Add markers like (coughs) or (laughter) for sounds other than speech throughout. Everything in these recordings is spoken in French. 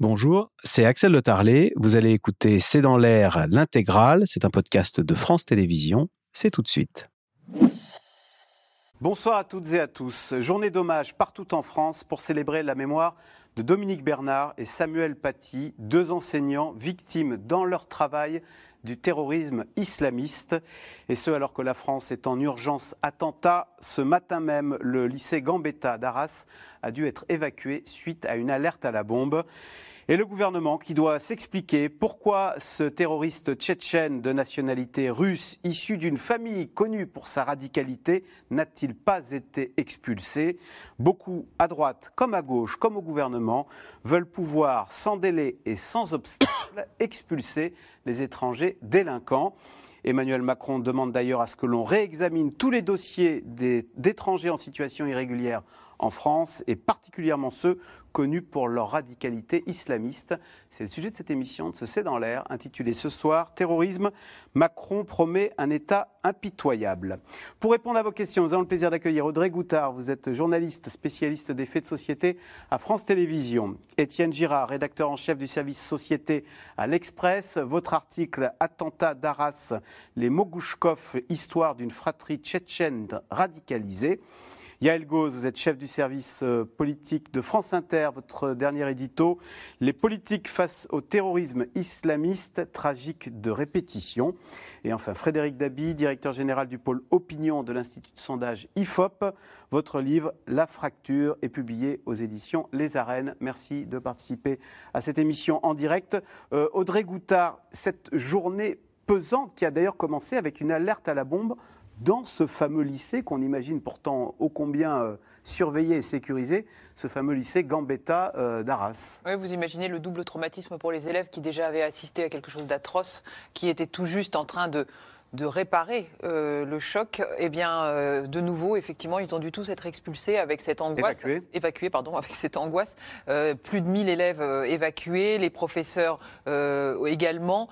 Bonjour, c'est Axel Le Tarlet. Vous allez écouter C'est dans l'air l'intégrale. C'est un podcast de France Télévisions. C'est tout de suite. Bonsoir à toutes et à tous. Journée d'hommage partout en France pour célébrer la mémoire de Dominique Bernard et Samuel Paty, deux enseignants victimes dans leur travail du terrorisme islamiste. Et ce, alors que la France est en urgence attentat. Ce matin même, le lycée Gambetta d'Arras a dû être évacué suite à une alerte à la bombe et le gouvernement qui doit s'expliquer pourquoi ce terroriste tchétchène de nationalité russe, issu d'une famille connue pour sa radicalité, n'a-t-il pas été expulsé? Beaucoup, à droite comme à gauche, comme au gouvernement, veulent pouvoir sans délai et sans obstacle (coughs) expulser les étrangers délinquants. Emmanuel Macron demande d'ailleurs à ce que l'on réexamine tous les dossiers d'étrangers en situation irrégulière en France, et particulièrement ceux connus pour leur radicalité islamiste. C'est le sujet de cette émission de ce C'est dans l'air, intitulée ce soir Terrorisme, Macron promet un État impitoyable. Pour répondre à vos questions, nous avons le plaisir d'accueillir Audrey Goutard. Vous êtes journaliste spécialiste des faits de société à France Télévisions. Étienne Girard, rédacteur en chef du service Société à l'Express. Votre article Attentat d'Arras, les Mogouchkov, histoire d'une fratrie tchétchène radicalisée. Yael Gauze, vous êtes chef du service euh, politique de France Inter. Votre dernier édito, Les politiques face au terrorisme islamiste, tragique de répétition. Et enfin, Frédéric Dabi, directeur général du pôle opinion de l'Institut de sondage IFOP. Votre livre, La fracture, est publié aux éditions Les Arènes. Merci de participer à cette émission en direct. Euh, Audrey Goutard, cette journée pesante qui a d'ailleurs commencé avec une alerte à la bombe dans ce fameux lycée qu'on imagine pourtant ô combien euh, surveillé et sécurisé, ce fameux lycée Gambetta euh, d'Arras. Oui, vous imaginez le double traumatisme pour les élèves qui déjà avaient assisté à quelque chose d'atroce, qui étaient tout juste en train de, de réparer euh, le choc, eh bien, de nouveau, effectivement, ils ont dû tous être expulsés avec cette angoisse. Évacués. Évacués, pardon, (laughs) avec cette angoisse. plus de 1000 élèves évacués, les professeurs également.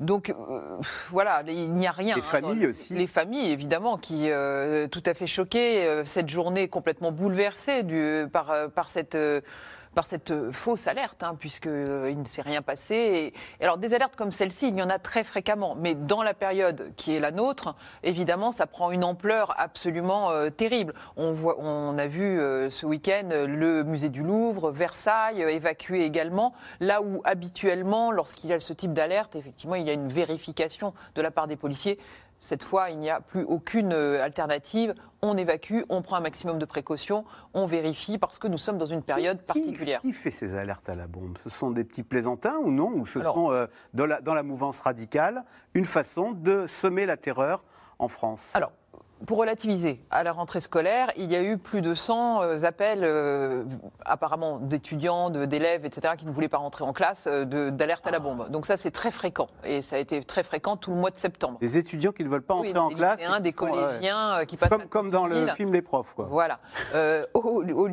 Donc euh, voilà, il n'y a rien. Les hein, familles aussi. Les familles, évidemment, qui euh, tout à fait choquées, euh, cette journée complètement bouleversée du, par, par cette par cette euh, fausse alerte, hein, puisqu'il euh, ne s'est rien passé. Alors des alertes comme celle-ci, il y en a très fréquemment, mais dans la période qui est la nôtre, évidemment, ça prend une ampleur absolument euh, terrible. On, a vu ce week-end le musée du Louvre, Versailles, évacué également, là où habituellement, lorsqu'il y a ce type d'alerte, effectivement, il y a une vérification de la part des policiers. Cette fois, il n'y a plus aucune euh, alternative. On évacue, on prend un maximum de précautions, on vérifie parce que nous sommes dans une période particulière. Qui fait ces alertes à la bombe? Ce sont des petits plaisantins ou non? Ou ce sont, euh, dans, la, dans la mouvance radicale, une façon de semer la terreur en France? Alors, pour relativiser, à la rentrée scolaire, il y a eu plus de 100 euh, appels, euh, apparemment d'étudiants, d'élèves, etc., qui ne voulaient pas rentrer en classe, euh, d'alerte à la bombe. Donc ça, c'est très fréquent. Et ça a été très fréquent tout le mois de septembre. Des étudiants qui ne veulent pas entrer en classe un des collégiens qui passent... Comme, comme dans le film Les Profs, quoi. Voilà. au, au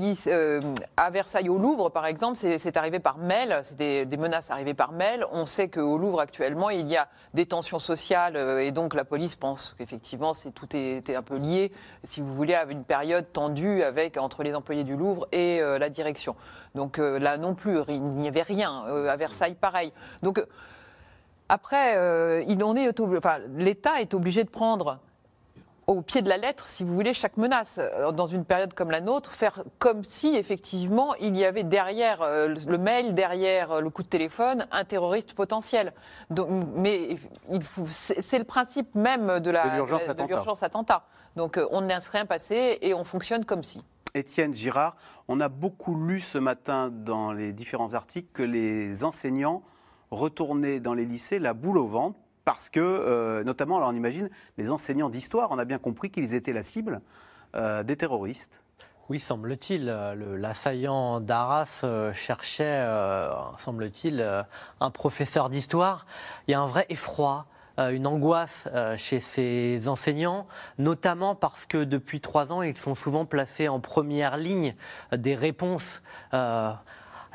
à Versailles, au Louvre, par exemple, c'est arrivé par mail, c'est des, des, menaces arrivées par mail. On sait qu'au Louvre, actuellement, il y a des tensions sociales, et donc la police pense qu'effectivement, tout est un peu lié, si vous voulez, à une période tendue avec, entre les employés du Louvre et euh, la direction. Donc euh, là non plus, il n'y avait rien. Euh, à Versailles, pareil. Donc après, il en est, enfin, l'État est obligé de prendre au pied de la lettre, si vous voulez, chaque menace. Euh, dans une période comme la nôtre, faire comme si, effectivement, il y avait derrière euh, le mail, derrière euh, le coup de téléphone, un terroriste potentiel. Donc, mais c'est le principe même de l'urgence attentat. attentat. Donc on ne laisse rien passer et on fonctionne comme si. Étienne Girard, on a beaucoup lu ce matin dans les différents articles que les enseignants retournaient dans les lycées la boule au ventre parce que, euh, notamment, alors on imagine, les enseignants d'histoire, on a bien compris qu'ils étaient la cible euh, des terroristes. Oui, semble-t-il. L'assaillant d'Arras euh, cherchait, semble-t-il, un professeur d'histoire. Il y a un vrai effroi une angoisse chez ces enseignants, notamment parce que depuis trois ans, ils sont souvent placés en première ligne des réponses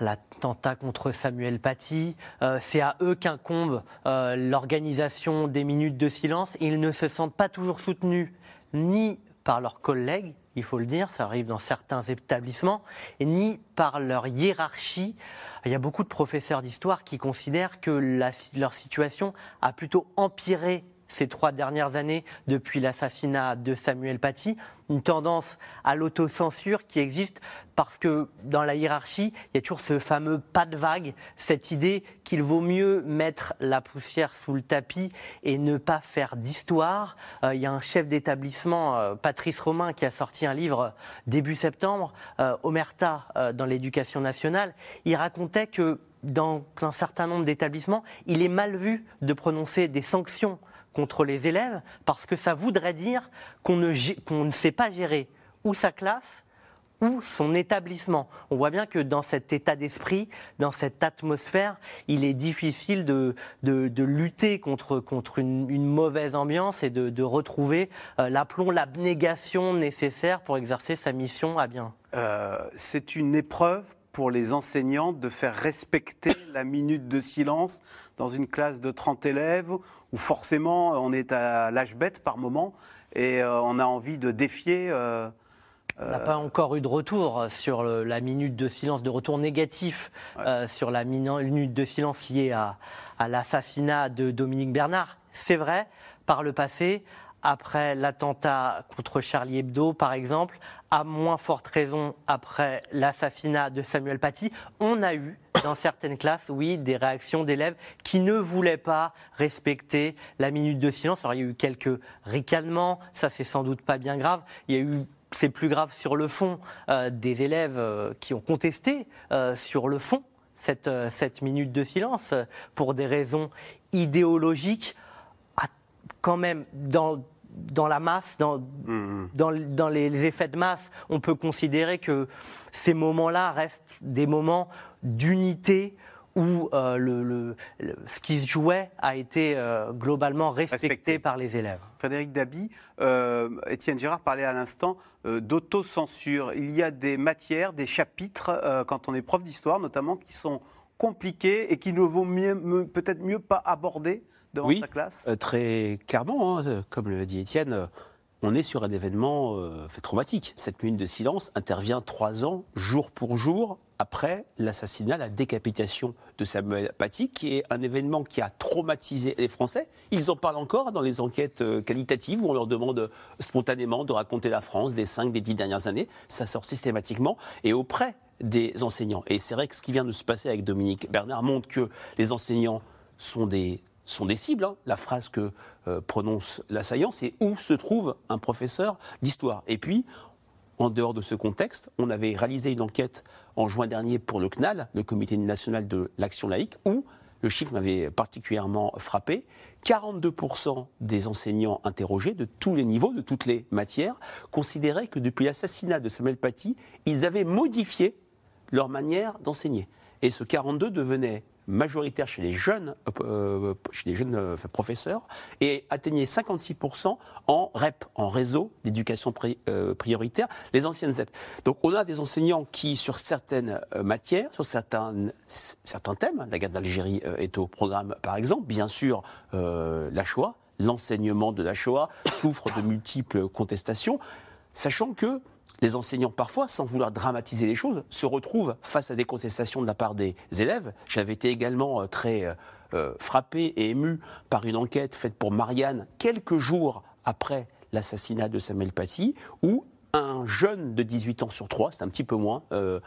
l'attentat contre Samuel Paty. Euh, c'est à eux qu'incombe euh, l'organisation des minutes de silence. Ils ne se sentent pas toujours soutenus ni par leurs collègues, il faut le dire, ça arrive dans certains établissements, ni par leur hiérarchie. Il y a beaucoup de professeurs d'histoire qui considèrent que leur situation a plutôt empiré ces trois dernières années depuis l'assassinat de Samuel Paty, une tendance à l'autocensure qui existe parce que dans la hiérarchie, il y a toujours ce fameux pas de vague, cette idée qu'il vaut mieux mettre la poussière sous le tapis et ne pas faire d'histoire. Euh, il y a un chef d'établissement, euh, Patrice Romain, qui a sorti un livre début septembre, euh, Omerta dans l'éducation nationale. Il racontait que dans un certain nombre d'établissements, il est mal vu de prononcer des sanctions contre les élèves parce que ça voudrait dire qu'on ne, ne sait pas gérer ou sa classe ou son établissement. On voit bien que dans cet état d'esprit, dans cette atmosphère, il est difficile de, lutter contre, contre une, mauvaise ambiance et de, de retrouver euh, l'aplomb, l'abnégation nécessaire pour exercer sa mission à bien. Euh, c'est une épreuve pour les enseignants de faire respecter (coughs) la minute de silence dans une classe de 30 élèves où forcément on est à l'âge bête par moment et euh, on a envie de défier. Euh, on n'a pas encore eu de retour sur la minute de silence, de retour négatif euh, sur la minute de silence liée à, à l'assassinat de Dominique Bernard. C'est vrai, par le passé, après l'attentat contre Charlie Hebdo, par exemple, à moins forte raison après l'assassinat de Samuel Paty, on a eu dans certaines classes, oui, des réactions d'élèves qui ne voulaient pas respecter la minute de silence. Alors il y a eu quelques ricanements, ça c'est sans doute pas bien grave. Il y a eu c'est plus grave sur le fond, euh, des élèves euh, qui ont contesté euh, sur le fond cette, cette minute de silence pour des raisons idéologiques quand même dans, dans la masse, dans, mmh. dans, dans, les effets de masse, on peut considérer que ces moments-là restent des moments d'unité où euh, le, ce qui se jouait a été euh, globalement respecté, par les élèves. Frédéric Dabi, euh, Étienne Girard parlait à l'instant d'autocensure. Il y a des matières, des chapitres, quand on est prof d'histoire notamment, qui sont compliqués et qui ne vaut peut-être mieux pas aborder oui, sa classe euh, Très clairement, hein, comme le dit Étienne, euh, on est sur un événement euh, traumatique. Cette minute de silence intervient trois ans, jour pour jour, après l'assassinat, la décapitation de Samuel Paty, qui est un événement qui a traumatisé les Français. Ils en parlent encore dans les enquêtes qualitatives où on leur demande spontanément de raconter la France des cinq, des dix dernières années. Ça sort systématiquement et auprès des enseignants. Et c'est vrai que ce qui vient de se passer avec Dominique Bernard montre que les enseignants sont des sont des cibles. Hein. La phrase que euh, prononce l'assaillant, c'est où se trouve un professeur d'histoire? Et puis, en dehors de ce contexte, on avait réalisé une enquête en juin dernier pour le CNAL, le Comité national de l'action laïque, où le chiffre m'avait particulièrement frappé. 42% des enseignants interrogés de tous les niveaux, de toutes les matières, considéraient que depuis l'assassinat de Samuel Paty, ils avaient modifié leur manière d'enseigner. Et ce 42 devenait majoritaire chez les jeunes, euh, chez les euh, professeurs et atteignait 56% en REP, en réseau d'éducation euh, prioritaire, les anciennes ZEP. Donc on a des enseignants qui, sur certaines matières, sur certains, certains thèmes, la guerre d'Algérie est au programme par exemple, bien sûr la Shoah, l'enseignement de la Shoah souffre de multiples contestations, sachant que les enseignants, parfois, sans vouloir dramatiser les choses, se retrouvent face à des contestations de la part des élèves. J'avais été également euh, très euh, euh, frappé et ému par une enquête faite pour Marianne quelques jours après l'assassinat de Samuel Paty, où un jeune de 18 ans sur 3, c'est un petit peu moins, de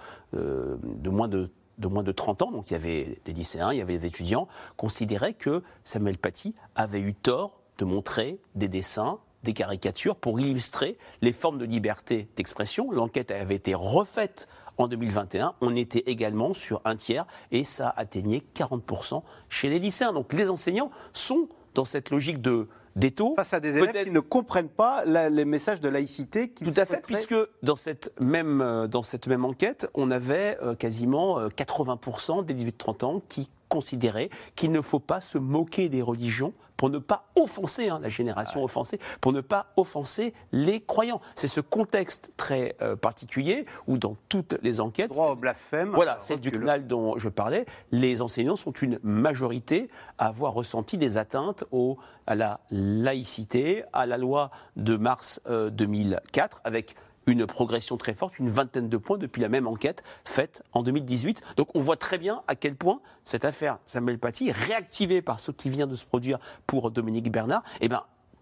moins de de moins de 30 ans, donc il y avait des lycéens, il y avait des étudiants, considéraient que Samuel Paty avait eu tort de montrer des dessins des caricatures pour illustrer les formes de liberté d'expression. L'enquête avait été refaite en 2021. On était également sur un tiers et ça atteignait 40% chez les lycéens. Donc les enseignants sont dans cette logique de d'étau. Face à des élèves qui ne comprennent pas les messages de laïcité. Tout à fait, puisque dans cette, même, euh, dans cette même enquête, on avait euh, quasiment 80% euh, des 18-30 ans qui considérer qu'il ne faut pas se moquer des religions pour ne pas offenser hein, la génération offensée, pour ne pas offenser les croyants. C'est ce contexte très euh, particulier où dans toutes les enquêtes... Droit au blasphème. Voilà, celle du CNAL dont je parlais, les enseignants sont une majorité à avoir ressenti des atteintes au, à la laïcité, à la loi de mars 2004, euh, avec une progression très forte, une vingtaine de points depuis la même enquête faite en 2018. Donc on voit très bien à quel point cette affaire Samuel Paty, réactivée par ce qui vient de se produire pour Dominique Bernard, eh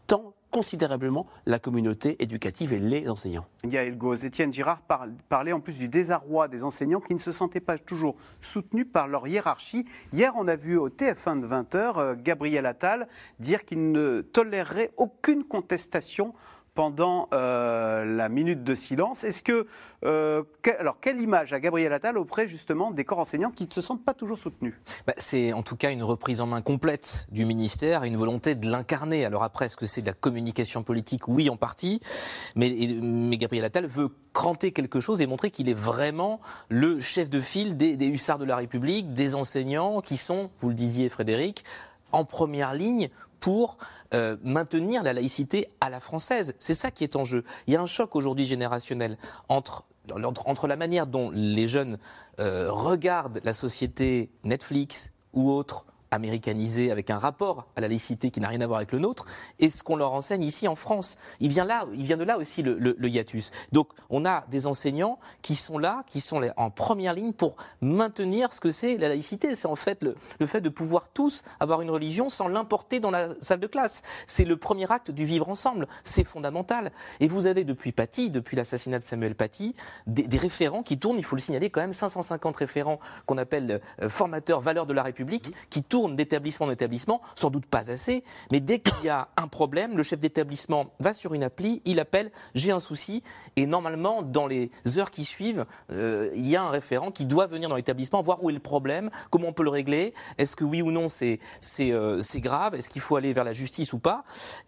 tend considérablement la communauté éducative et les enseignants. Gaël Gauze, Étienne Girard parlait en plus du désarroi des enseignants qui ne se sentaient pas toujours soutenus par leur hiérarchie. Hier, on a vu au TF1 de 20h euh, Gabriel Attal dire qu'il ne tolérerait aucune contestation pendant euh, la minute de silence. Est-ce que, euh, alors, quelle image a Gabriel Attal auprès justement des corps enseignants qui ne se sentent pas toujours soutenus? Bah, C'est en tout cas une reprise en main complète du ministère, une volonté de l'incarner. Alors après, est-ce que c'est de la communication politique? Oui, en partie, mais, mais, Gabriel Attal veut cranter quelque chose et montrer qu'il est vraiment le chef de file des, des hussards de la République, des enseignants qui sont, vous le disiez Frédéric, en première ligne pour euh, maintenir la laïcité à la française. C'est ça qui est en jeu. Il y a un choc aujourd'hui générationnel entre, la manière dont les jeunes euh, regardent la société Netflix ou autre américanisé avec un rapport à la laïcité qui n'a rien à voir avec le nôtre, et ce qu'on leur enseigne ici en France. Il vient, là, il vient de là aussi le, hiatus. Donc on a des enseignants qui sont là, qui sont en première ligne pour maintenir ce que c'est la laïcité. C'est en fait le, le, fait de pouvoir tous avoir une religion sans l'importer dans la salle de classe. C'est le premier acte du vivre ensemble. C'est fondamental. Et vous avez depuis Paty, depuis l'assassinat de Samuel Paty, des, des, référents qui tournent, il faut le signaler quand même, 550 référents qu'on appelle euh, formateurs valeurs de la République, qui tournent d'établissement en établissement, sans doute pas assez, mais dès qu'il y a un problème, le chef d'établissement va sur une appli, il appelle j'ai un souci, et normalement, dans les heures qui suivent, euh, il y a un référent qui doit venir dans l'établissement, voir où est le problème, comment on peut le régler, est-ce que oui ou non c'est euh, grave, est-ce qu'il faut aller vers la justice ou pas.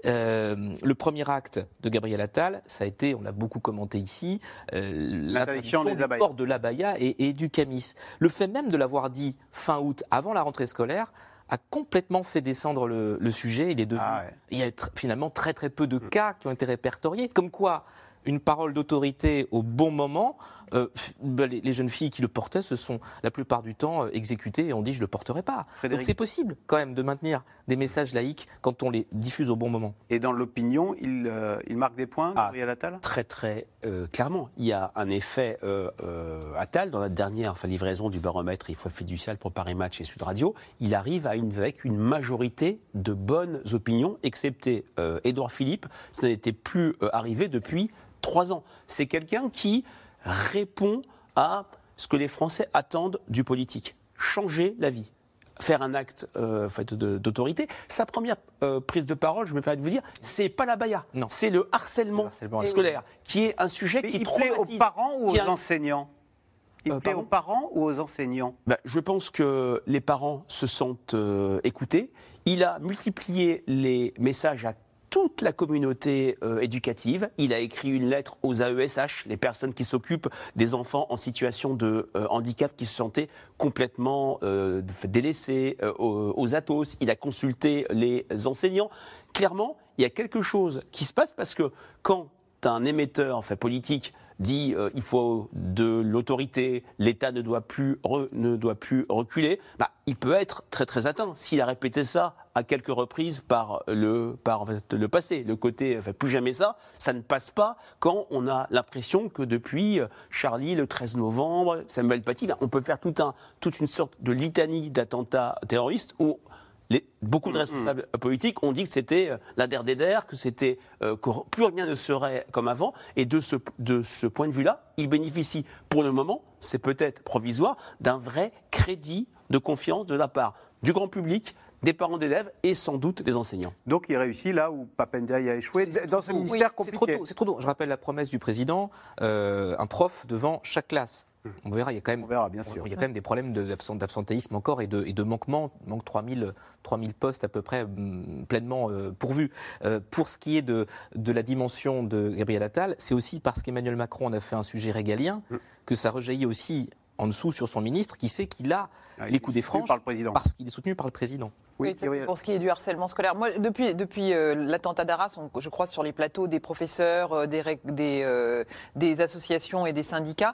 Euh, le premier acte de Gabriel Attal, ça a été, on l'a beaucoup commenté ici, l'interdiction du port de l'abaya et, et du camis. Le fait même de l'avoir dit fin août, avant la rentrée scolaire, a complètement fait descendre le, sujet. Il est devenu, ah il y a finalement très très peu de mm. cas qui ont été répertoriés. Comme quoi, une parole d'autorité au bon moment, euh, bah, les, jeunes filles qui le portaient se sont la plupart du temps euh, exécutées et ont dit je ne le porterai pas. Donc c'est possible quand même de maintenir des messages laïques quand on les diffuse au bon moment. Et dans l'opinion, il, euh, il, marque des points, ah, Gabriel Attal? Très très clairement. Il y a un effet Attal dans la dernière enfin, livraison du baromètre Il faut fiducial pour Paris Match et Sud Radio. Il arrive à une, avec une majorité de bonnes opinions, excepté Édouard Philippe. Ça n'était plus arrivé depuis trois ans. C'est quelqu'un qui répond à ce que les Français attendent du politique. Changer la vie faire un acte euh, d'autorité. Sa première euh, prise de parole, je me permets de vous dire, c'est pas la baya, c'est le harcèlement, scolaire, qui est un sujet qui il plaît aux parents ou aux enseignants il euh, plaît aux parents ou aux enseignants? Bah, Je pense que les parents se sentent écoutés. Il a multiplié les messages à toute la communauté euh, éducative. Il a écrit une lettre aux AESH, les personnes qui s'occupent des enfants en situation de euh, handicap qui se sentaient complètement euh, délaissés, aux, ATOS. Il a consulté les enseignants. Clairement, il y a quelque chose qui se passe parce que quand un émetteur enfin, politique dit euh, il faut de l'autorité, l'État ne, doit plus reculer, bah, il peut être très très atteint s'il a répété ça à quelques reprises par le, passé. Le côté enfin, plus jamais ça, ça ne passe pas quand on a l'impression que depuis euh, Charlie, le 13 novembre, Samuel Paty, on peut faire toute une sorte de litanie d'attentats terroristes où beaucoup de mm, responsables mm. politiques ont dit que c'était euh, la der des der, que c'était euh, que plus rien ne serait comme avant. Et de ce, de ce point de vue-là, il bénéficie pour le moment, c'est peut-être provisoire, d'un vrai crédit de confiance de la part du grand public, des parents d'élèves et sans doute des enseignants. Donc il réussit là où Papendiaï a échoué, dans ce ministère compliqué. C'est trop, tôt. Je rappelle la promesse du président, euh, un prof devant chaque classe. On verra, il y a quand même, bien sûr. Il y a quand même des problèmes d'absentéisme encore et de, et de manquement. Il manque 3000, 3000 postes à peu près mm, pleinement euh, pourvus. Euh, pour ce qui est de, de la dimension de Gabriel Attal, c'est aussi parce qu'Emmanuel Macron en a fait un sujet régalien mm. que ça rejaillit aussi en dessous sur son ministre qui sait qu'il a ah, les coups des franges parce qu'il est soutenu par le président. Oui, pour ce qui est du harcèlement scolaire. Moi, depuis, depuis euh, l'attentat d'Arras, je crois sur les plateaux des professeurs, des, des, des associations et des syndicats,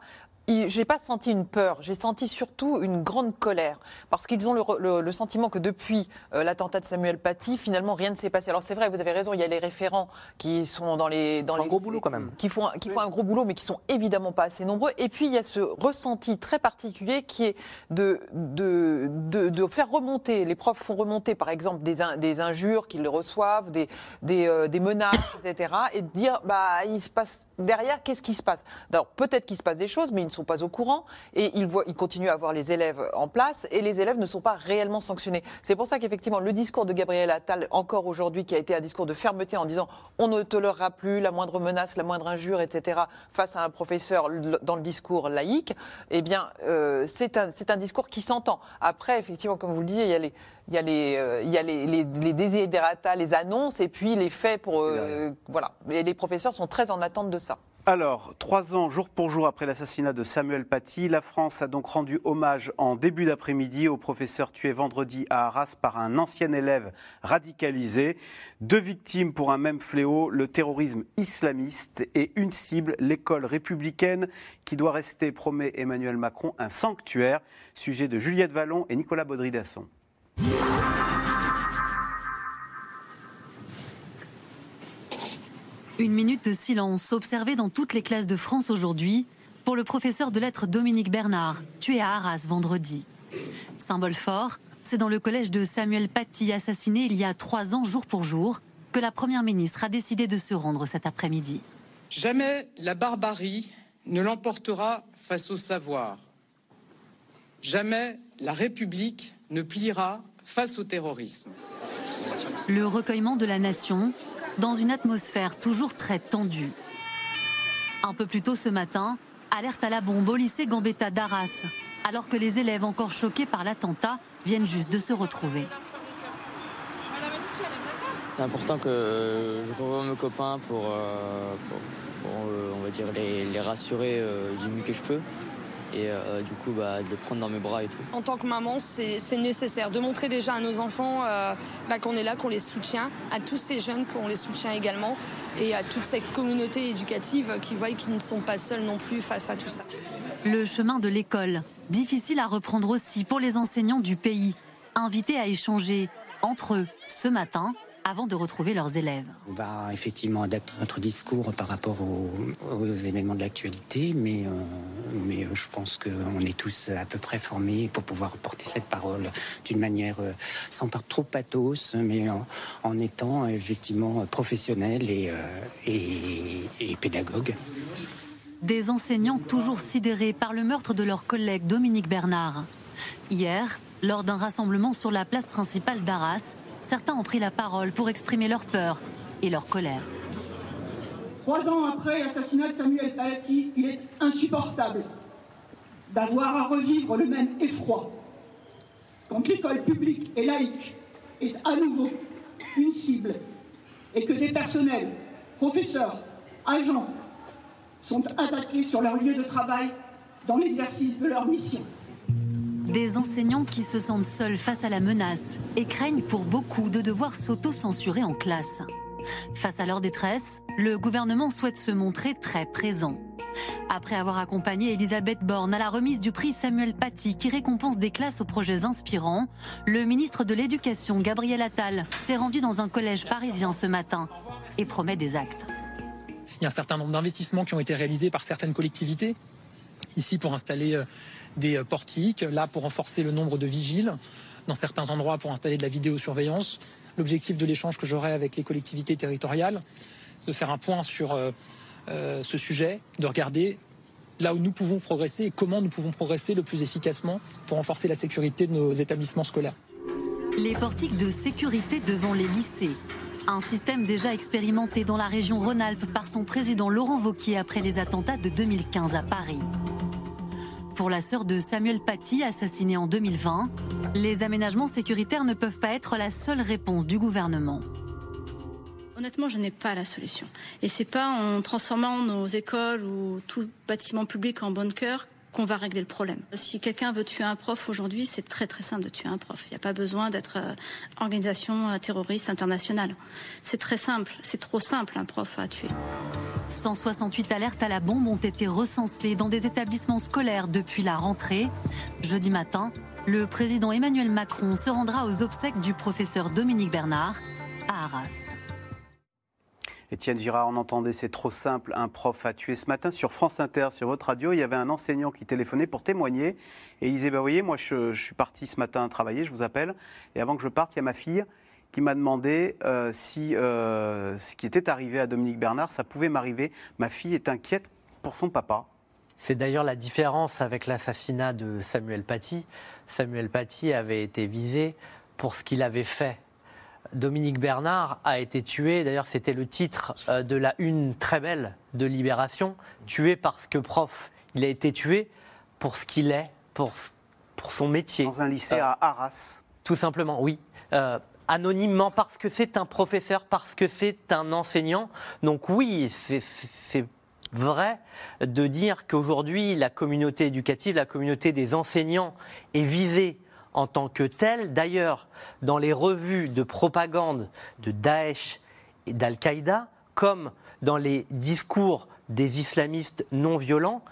j'ai pas senti une peur, j'ai senti surtout une grande colère, parce qu'ils ont le, sentiment que depuis euh, l'attentat de Samuel Paty, finalement rien ne s'est passé. Alors c'est vrai, vous avez raison, il y a les référents qui sont dans les, dans les, un gros boulot quand même, qui font, qui font un gros boulot, mais qui sont évidemment pas assez nombreux. Et puis il y a ce ressenti très particulier qui est de de, de, de faire remonter, les profs font remonter par exemple des, des injures qu'ils reçoivent, des des, euh, des menaces, etc. Et de dire bah il se passe derrière, qu'est-ce qui se passe? Alors peut-être qu'il se passe des choses, mais ils ne sont pas au courant et ils, voient, ils continuent à avoir les élèves en place et les élèves ne sont pas réellement sanctionnés. C'est pour ça qu'effectivement le discours de Gabriel Attal, encore aujourd'hui, qui a été un discours de fermeté en disant on ne tolérera plus la moindre menace, la moindre injure, etc., face à un professeur dans le discours laïque, eh bien euh, c'est un, un discours qui s'entend. Après, effectivement, comme vous le disiez, il y a les il y a les, euh, il y a les, les, les les annonces et puis les faits pour. Euh, voilà. Et les professeurs sont très en attente de ça. Alors, trois ans, jour pour jour après l'assassinat de Samuel Paty, la France a donc rendu hommage en début d'après-midi au professeur tué vendredi à Arras par un ancien élève radicalisé. Deux victimes pour un même fléau, le terrorisme islamiste et une cible, l'école républicaine, qui doit rester, promet Emmanuel Macron, un sanctuaire. Sujet de Juliette Vallon et Nicolas Baudry-Dasson. Une minute de silence observée dans toutes les classes de France aujourd'hui pour le professeur de lettres Dominique Bernard, tué à Arras vendredi. Symbole fort, c'est dans le collège de Samuel Paty, assassiné il y a trois ans jour pour jour, que la Première ministre a décidé de se rendre cet après-midi. Jamais la barbarie ne l'emportera face au savoir. Jamais la République ne pliera face au terrorisme. Le recueillement de la nation dans une atmosphère toujours très tendue. Un peu plus tôt ce matin, alerte à la bombe au lycée Gambetta d'Arras, alors que les élèves encore choqués par l'attentat viennent juste de se retrouver. C'est important que je revoie mes copains pour, euh, euh, les, rassurer euh, du mieux que je peux et euh, du coup bah, de les prendre dans mes bras et tout. En tant que maman, c'est nécessaire de montrer déjà à nos enfants euh, bah, qu'on est là, qu'on les soutient, à tous ces jeunes qu'on les soutient également et à toute cette communauté éducative qui voient qu'ils ne sont pas seuls non plus face à tout ça. Le chemin de l'école, difficile à reprendre aussi pour les enseignants du pays, invités à échanger entre eux ce matin avant de retrouver leurs élèves. On va effectivement adapter notre discours par rapport aux, événements de l'actualité, mais, euh, mais euh, je pense qu'on est tous à peu près formés pour pouvoir porter cette parole d'une manière euh, sans pas trop pathos, mais en, étant effectivement professionnel et, et, et pédagogue. Des enseignants toujours sidérés par le meurtre de leur collègue Dominique Bernard. Hier, lors d'un rassemblement sur la place principale d'Arras, certains ont pris la parole pour exprimer leur peur et leur colère. Trois ans après l'assassinat de Samuel Paty, il est insupportable d'avoir à revivre le même effroi quand l'école publique et laïque est à nouveau une cible et que des personnels, professeurs, agents sont attaqués sur leur lieu de travail dans l'exercice de leur mission. Des enseignants qui se sentent seuls face à la menace et craignent pour beaucoup de devoir s'auto-censurer en classe. Face à leur détresse, le gouvernement souhaite se montrer très présent. Après avoir accompagné Elisabeth Borne à la remise du prix Samuel Paty qui récompense des classes aux projets inspirants, le ministre de l'Éducation Gabriel Attal s'est rendu dans un collège parisien ce matin et promet des actes. Il y a un certain nombre d'investissements qui ont été réalisés par certaines collectivités, ici pour installer euh, des euh, portiques, là pour renforcer le nombre de vigiles, dans certains endroits pour installer de la vidéosurveillance. L'objectif de l'échange que j'aurai avec les collectivités territoriales, c'est de faire un point sur euh, euh, ce sujet, de regarder là où nous pouvons progresser et comment nous pouvons progresser le plus efficacement pour renforcer la sécurité de nos établissements scolaires. Les portiques de sécurité devant les lycées. Un système déjà expérimenté dans la région Rhône-Alpes par son président Laurent Vauquier après les attentats de 2015 à Paris pour la sœur de Samuel Paty, assassiné en 2020, les aménagements sécuritaires ne peuvent pas être la seule réponse du gouvernement. Honnêtement, je n'ai pas la solution. Et c'est pas en transformant nos écoles ou tout bâtiment public en bunker qu'on va régler le problème. Si quelqu'un veut tuer un prof aujourd'hui, c'est très très simple de tuer un prof. Il n'y a pas besoin d'être euh, organisation euh, terroriste internationale. C'est très simple, c'est trop simple un prof à tuer. 168 alertes à la bombe ont été recensées dans des établissements scolaires depuis la rentrée. Jeudi matin, le président Emmanuel Macron se rendra aux obsèques du professeur Dominique Bernard à Arras. Étienne Girard, on entendait, c'est trop simple, un prof a tué ce matin sur France Inter, sur votre radio, il y avait un enseignant qui téléphonait pour témoigner et il disait, bah, vous voyez, moi je, suis parti ce matin travailler, je vous appelle, et avant que je parte, il y a ma fille qui m'a demandé euh, si euh, ce qui était arrivé à Dominique Bernard, ça pouvait m'arriver. Ma fille est inquiète pour son papa. C'est d'ailleurs la différence avec l'assassinat de Samuel Paty. Samuel Paty avait été visé pour ce qu'il avait fait. Dominique Bernard a été tué, d'ailleurs c'était le titre euh, de la une très belle de Libération, tué parce que prof. Il a été tué pour ce qu'il est, pour, pour son métier. Dans un lycée à Arras. Tout simplement, oui. Euh, anonymement parce que c'est un professeur, parce que c'est un enseignant. Donc oui, c'est vrai de dire qu'aujourd'hui, la communauté éducative, la communauté des enseignants est visée en tant que telle. D'ailleurs, dans les revues de propagande de Daesh et d'Al-Qaïda, comme dans les discours des islamistes non violents,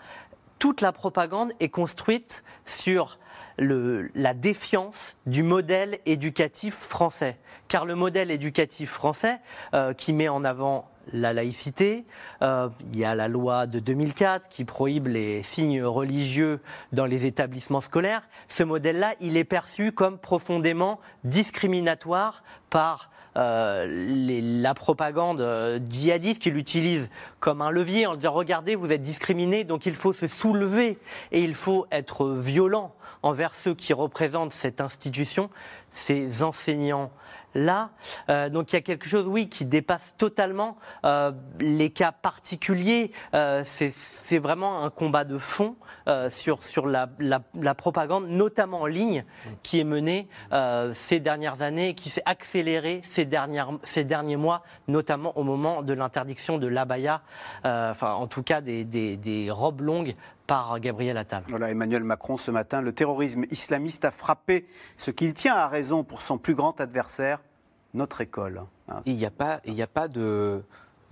toute la propagande est construite sur la défiance du modèle éducatif français. Car le modèle éducatif français, euh, qui met en avant la laïcité, euh, il y a la loi de 2004 qui prohibe les signes religieux dans les établissements scolaires, ce modèle-là, il est perçu comme profondément discriminatoire par euh, la propagande euh, djihadiste qui l'utilise comme un levier en disant regardez vous êtes discriminés donc il faut se soulever et il faut être violent envers ceux qui représentent cette institution, ces enseignants là. Euh, donc il y a quelque chose, oui, qui dépasse totalement euh, les cas particuliers. Euh, c'est vraiment un combat de fond sur, sur la, la- propagande, notamment en ligne, qui est menée ces dernières années qui s'est accélérée ces, dernières, ces derniers mois, notamment au moment de l'interdiction de l'abaya, enfin en tout cas des, des- des robes longues par Gabriel Attal. Voilà, Emmanuel Macron ce matin, le terrorisme islamiste a frappé ce qu'il tient à raison pour son plus grand adversaire, notre école. Et il n'y a pas, il n'y a pas de,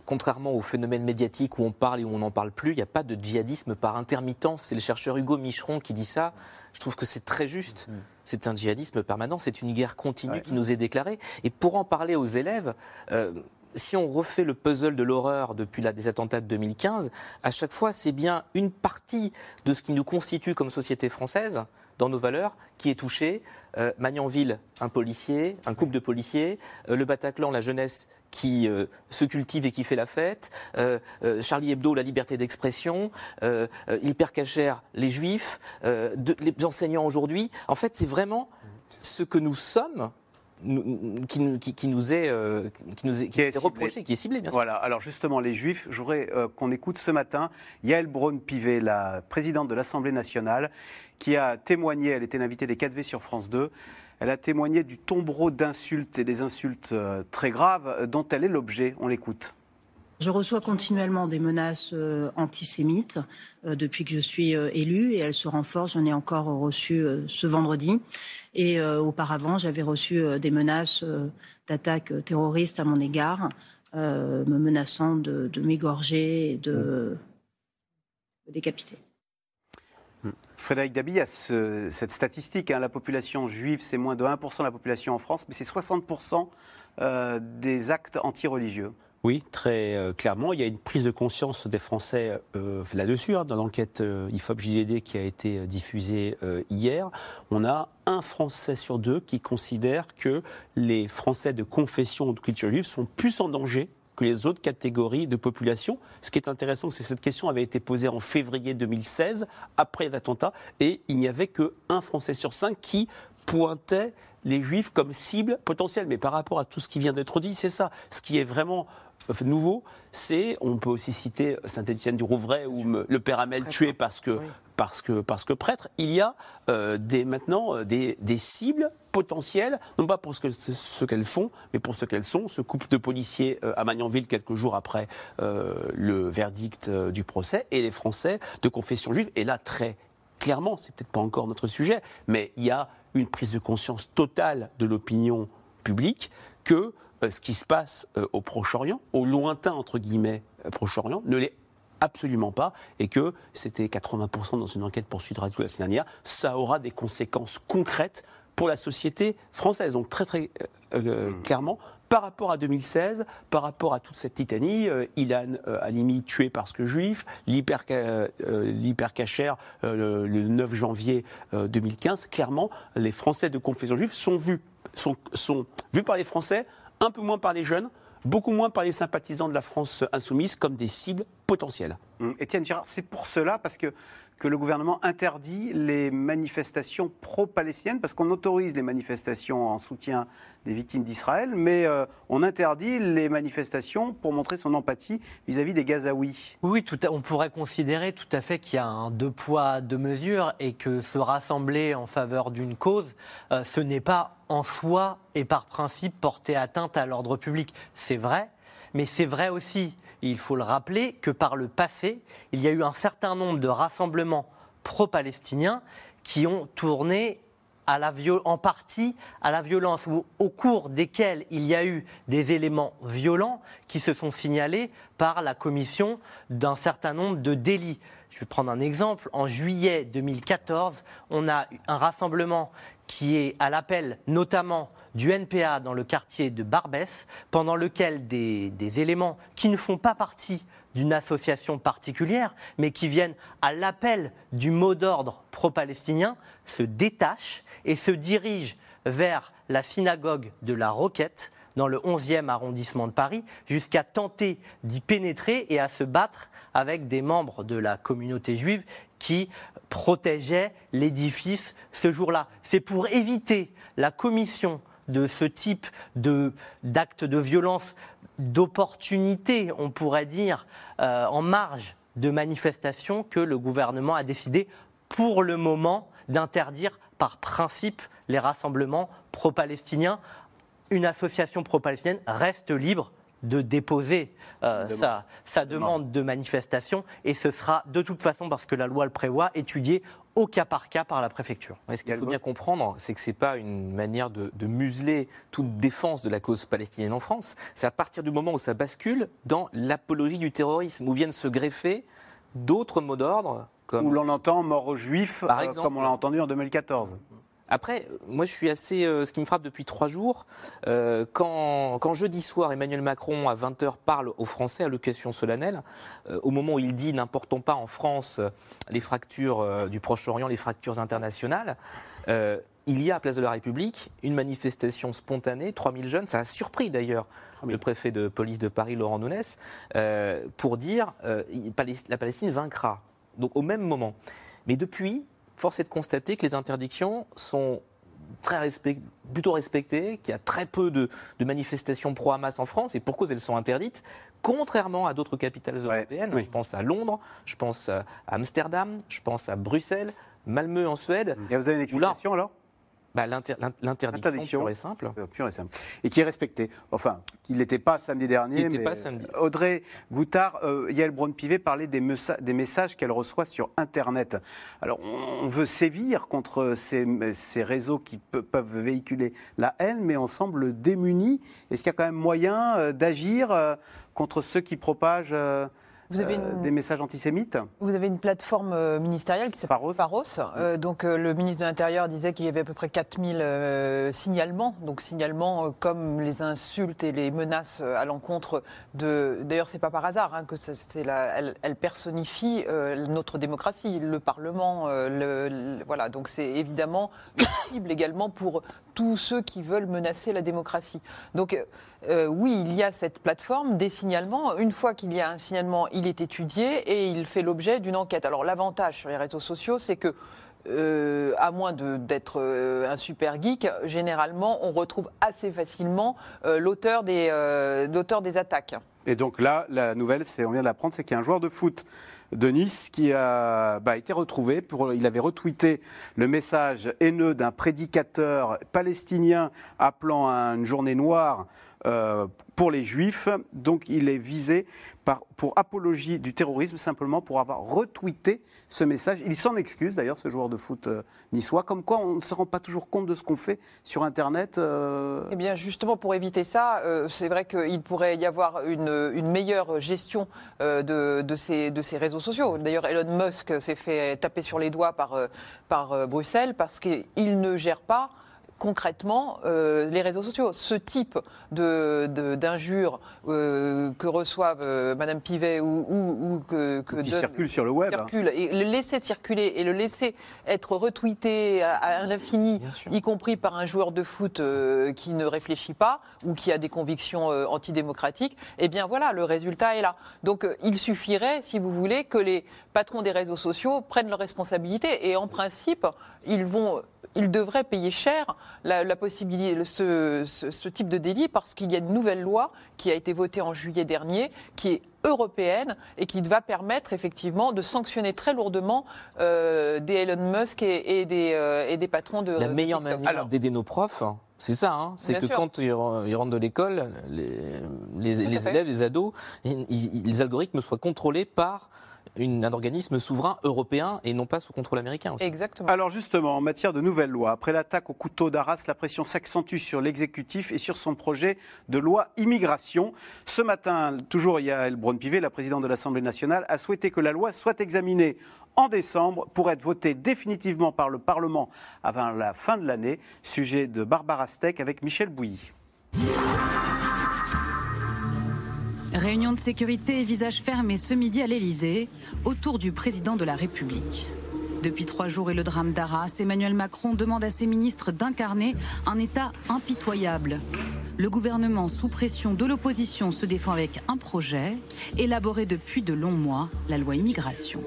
contrairement au phénomène médiatique où on parle et où on n'en parle plus, il n'y a pas de djihadisme par intermittence. C'est le chercheur Hugo Micheron qui dit ça. Je trouve que c'est très juste. C'est un djihadisme permanent. C'est une guerre continue Ouais. qui nous est déclarée. Et pour en parler aux élèves. euh, si on refait le puzzle de l'horreur depuis la, des attentats de 2015, à chaque fois, c'est bien une partie de ce qui nous constitue comme société française, dans nos valeurs, qui est touchée. Euh, Magnanville, un policier, un couple de policiers. Euh, le Bataclan, la jeunesse qui euh, se cultive et qui fait la fête. Charlie Hebdo, la liberté d'expression. Hypercacher, les juifs. Les enseignants aujourd'hui. En fait, c'est vraiment ce que nous sommes qui, nous- qui- qui nous est, euh, qui nous est, qui est reproché, qui est ciblé, bien sûr. Voilà, alors justement, les Juifs, je voudrais euh, qu'on écoute ce matin Yael Braun-Pivet, la présidente de l'Assemblée nationale, qui a témoigné, elle était invitée des 4V sur France 2, elle a témoigné du tombereau d'insultes et des insultes euh, très graves dont elle est l'objet. On l'écoute. Je reçois continuellement des menaces euh, antisémites euh, depuis que je suis euh, élue et elles se renforcent. J'en ai encore reçu ce vendredi. Et auparavant, j'avais reçu des menaces d'attaques terroristes à mon égard, me menaçant de, m'égorger et de me décapiter. Frédéric Dabi, a ce- cette statistique, hein, la population juive, c'est moins de 1% de la population en France, mais c'est 60% euh, des actes antireligieux. Oui, très euh, clairement. Il y a une prise de conscience des Français euh, là-dessus. hein, dans l'enquête euh, IFOP-JDD qui a été diffusée hier, on a un Français sur deux qui considère que les Français de confession ou de culture juive sont plus en danger que les autres catégories de population. Ce qui est intéressant, c'est que cette question avait été posée en février 2016, après l'attentat, et il n'y avait qu'un Français sur cinq qui pointait les Juifs comme cible potentielle. Mais par rapport à tout ce qui vient d'être dit, c'est ça. Ce qui est vraiment nouveau, c'est, on peut aussi citer Saint-Étienne du Rouvray ou le père Hamel tué parce que, parce que, parce que prêtre. Il y a euh, des, maintenant euh, des, des cibles potentielles, non pas pour ce que- ce qu'elles font, mais pour ce qu'elles sont. Ce couple de policiers euh, à Magnanville, quelques jours après euh, le verdict euh, du procès, et les Français de confession juive. Et là, très clairement, c'est peut-être pas encore notre sujet, mais il y a une prise de conscience totale de l'opinion publique que euh, ce qui se passe euh, au Proche-Orient, au lointain entre guillemets euh, Proche-Orient, ne l'est absolument pas et que c'était 80% dans une enquête poursuite Radio la semaine dernière, ça aura des conséquences concrètes pour la société française. Donc très très euh, euh, clairement, par rapport à 2016, par rapport à toute cette titanie, euh, Ilan euh, Halimi tué parce que juif, euh, le, le 9 janvier euh, 2015, clairement, les Français de confession juive sont vus, sont, sont vus par les Français, un peu moins par les jeunes, beaucoup moins par les sympathisants de la France insoumise comme des cibles potentielles. Hum, Étienne Girard, c'est pour cela, parce que, que le gouvernement interdit les manifestations pro-palestiniennes, parce qu'on autorise les manifestations en soutien des victimes d'Israël, mais euh, on interdit les manifestations pour montrer son empathie vis-à-vis des Gazaouis. Oui, tout à- on pourrait considérer tout à fait qu'il y a un deux poids, deux mesures et que se rassembler en faveur d'une cause, euh, ce n'est pas en soi et par principe porter atteinte à l'ordre public. C'est vrai, mais c'est vrai aussi, il faut le rappeler, que par le passé, il y a eu un certain nombre de rassemblements pro-palestiniens qui ont tourné en partie à la violence, ou au cours desquels il y a eu des éléments violents qui se sont signalés par la commission d'un certain nombre de délits. Je vais prendre un exemple. En juillet 2014, on a eu un rassemblement qui est à l'appel notamment du NPA dans le quartier de Barbès, pendant lequel des, éléments qui ne font pas partie d'une association particulière, mais qui viennent à l'appel du mot d'ordre pro-palestinien, se détachent et se dirigent vers la synagogue de la Roquette, dans le 11e arrondissement de Paris, jusqu'à tenter d'y pénétrer et à se battre avec des membres de la communauté juive qui protégeaient l'édifice ce jour-là. C'est pour éviter la commission de ce type d'actes de, violence, d'opportunité, on pourrait dire, euh, en marge de manifestations que le gouvernement a décidé pour le moment d'interdire par principe les rassemblements pro-palestiniens. Une association pro-palestinienne reste libre de déposer euh, Demande. sa, sa demande de manifestation et ce sera de toute façon, parce que la loi le prévoit, étudié au cas par cas par la préfecture. Ce qu'il faut bien comprendre, c'est que ce n'est pas une manière de, de museler toute défense de la cause palestinienne en France. C'est à partir du moment où ça bascule dans l'apologie du terrorisme, où viennent se greffer d'autres mots d'ordre. Comme... Où l'on entend mort aux juifs, Par euh, exemple. comme on l'a entendu en 2014. Après, moi je suis assez. euh, ce qui me frappe depuis trois jours, euh, quand, quand jeudi soir Emmanuel Macron à 20h parle aux Français à l'occasion solennelle, euh, au moment où il dit n'importons pas en France les fractures du Proche-Orient, les fractures internationales, il y a à Place de la République une manifestation spontanée, 3000 jeunes, ça a surpris d'ailleurs le préfet de police de Paris, Laurent euh, pour dire la Palestine vaincra. Donc au même moment. Mais depuis, force est de constater que les interdictions sont très respect- plutôt respectées, qu'il y a très peu de, de manifestations pro-Hamas en France, et pour cause elles sont interdites, contrairement à d'autres capitales européennes. Je pense à Londres, je pense à Amsterdam, je pense à Bruxelles, Malmö en Suède. Et vous avez une explication alors? Bah, l'inter- l'in- L'interdiction Interdiction. pure et simple. Euh, et simple. Et qui est respecté. Enfin, qui n'était pas samedi dernier. Il n'était mais pas samedi. Audrey Goutard, euh, Yael Braun-Pivet parlait des, messa- des messages qu'elle reçoit sur Internet. Alors, on veut sévir contre ces, ces réseaux qui pe- peuvent véhiculer la haine, mais on semble démunis. Est-ce qu'il y a quand même moyen euh, d'agir euh, contre ceux qui propagent euh, Vous avez euh, une- des messages antisémites Vous avez une plateforme euh, ministérielle qui s'appelle Pharos. Euh, donc le ministre de l'Intérieur disait qu'il y avait à peu près 4000 euh, signalements. Donc signalements comme les insultes et les menaces à l'encontre de... D'ailleurs, c'est pas par hasard hein, que ça- c'est la... elle, elle personnifie notre démocratie, le Parlement. le- voilà, donc c'est évidemment cible également pour tous ceux qui veulent menacer la démocratie. Donc euh, euh, oui, il y a cette plateforme des signalements. Une fois qu'il y a un signalement, il est étudié et il fait l'objet d'une enquête. Alors l'avantage sur les réseaux sociaux, c'est que euh, à moins d'être un super geek, généralement, on retrouve assez facilement l'auteur des attaques. Et donc là, la nouvelle, c'est, on vient de l'apprendre, c'est qu'il y a un joueur de foot de Nice qui a bah, été retrouvé. Pour, il avait retweeté le message haineux d'un prédicateur palestinien appelant à une journée noire euh, pour les juifs. Donc il est visé par, pour apologie du terrorisme simplement pour avoir retweeté ce message. Il s'en excuse d'ailleurs, ce joueur de foot euh, niçois, comme quoi on ne se rend pas toujours compte de ce qu'on fait sur Internet. euh, Eh bien, justement, pour éviter ça, euh, c'est vrai qu'il pourrait y avoir une, une meilleure gestion de, de ces, de ces réseaux sociaux. D'ailleurs, Elon Musk s'est fait taper sur les doigts par, par Bruxelles parce qu'il ne gère pas concrètement euh, les réseaux sociaux. Ce type de- de- d'injures euh, que reçoivent euh, Madame Pivet ou, ou- ou que, que qui donne- circule sur le web. hein. circule et le laisser circuler et le laisser être retweeté à, à l'infini, y compris par un joueur de foot euh, qui ne réfléchit pas ou qui a des convictions euh, antidémocratiques, eh bien voilà, le résultat est là. Donc euh, il suffirait, si vous voulez, que les patrons des réseaux sociaux prennent leurs responsabilités et en principe, ils vont ils devraient payer cher la, la possibilité, ce, ce- ce type de délit parce qu'il y a une nouvelle loi qui a été votée en juillet dernier, qui est européenne et qui va permettre effectivement de sanctionner très lourdement euh, des Elon Musk et, et des, euh, et des patrons de La meilleure manière d'aider nos profs, c'est ça, hein, c'est que sûr. quand ils re- ils rentrent de l'école, les, les- élèves, les ados, ils- ils- les algorithmes soient contrôlés par une- un organisme souverain européen et non pas sous contrôle américain. Aussi. Exactement. Alors justement, en matière de nouvelles lois, après l'attaque au couteau d'Arras, la pression s'accentue sur l'exécutif et sur son projet de loi immigration. Ce matin, toujours Yael Braun-Pivet, la présidente de l'Assemblée nationale, a souhaité que la loi soit examinée en décembre pour être votée définitivement par le Parlement avant la fin de l'année. Sujet de Barbara Steck avec Michel Bouilly. Réunion de sécurité visage fermé ce midi à l'Elysée, autour du président de la République. Depuis trois jours et le drame d'Arras, Emmanuel Macron demande à ses ministres d'incarner un État impitoyable. Le gouvernement, sous pression de l'opposition, se défend avec un projet, élaboré depuis de longs mois, la loi immigration.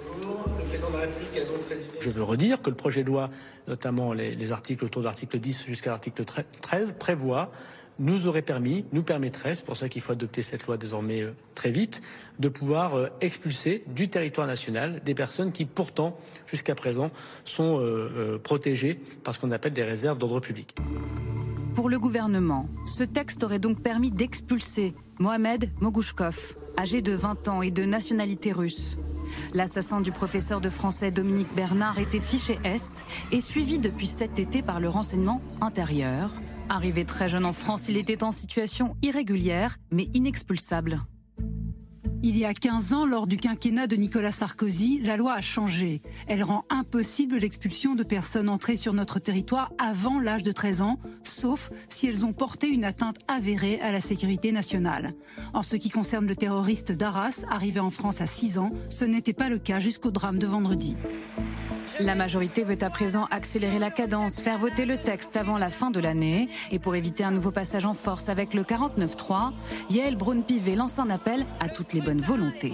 Je veux redire que le projet de loi, notamment les, les articles autour de l'article 10 jusqu'à l'article 13, prévoit, nous aurait permis, nous permettrait, c'est pour ça qu'il faut adopter cette loi désormais euh, très vite, de pouvoir euh, expulser du territoire national des personnes qui pourtant, jusqu'à présent, sont euh, protégées par ce qu'on appelle des réserves d'ordre public. Pour le gouvernement, ce texte aurait donc permis d'expulser Mohamed Mogouchkov, âgé de 20 ans et de nationalité russe. L'assassin du professeur de français Dominique Bernard était fiché S et suivi depuis cet été par le renseignement intérieur. Arrivé très jeune en France, il était en situation irrégulière mais inexpulsable. Il y a 15 ans, lors du quinquennat de Nicolas Sarkozy, la loi a changé. Elle rend impossible l'expulsion de personnes entrées sur notre territoire avant l'âge de 13 ans, sauf si elles ont porté une atteinte avérée à la sécurité nationale. En ce qui concerne le terroriste d'Arras, arrivé en France à 6 ans, ce n'était pas le cas jusqu'au drame de vendredi. La majorité veut à présent accélérer la cadence, faire voter le texte avant la fin de l'année. Et pour éviter un nouveau passage en force avec le 49-3, Yael Braun-Pivet lance un appel à toutes les bonnes volontés.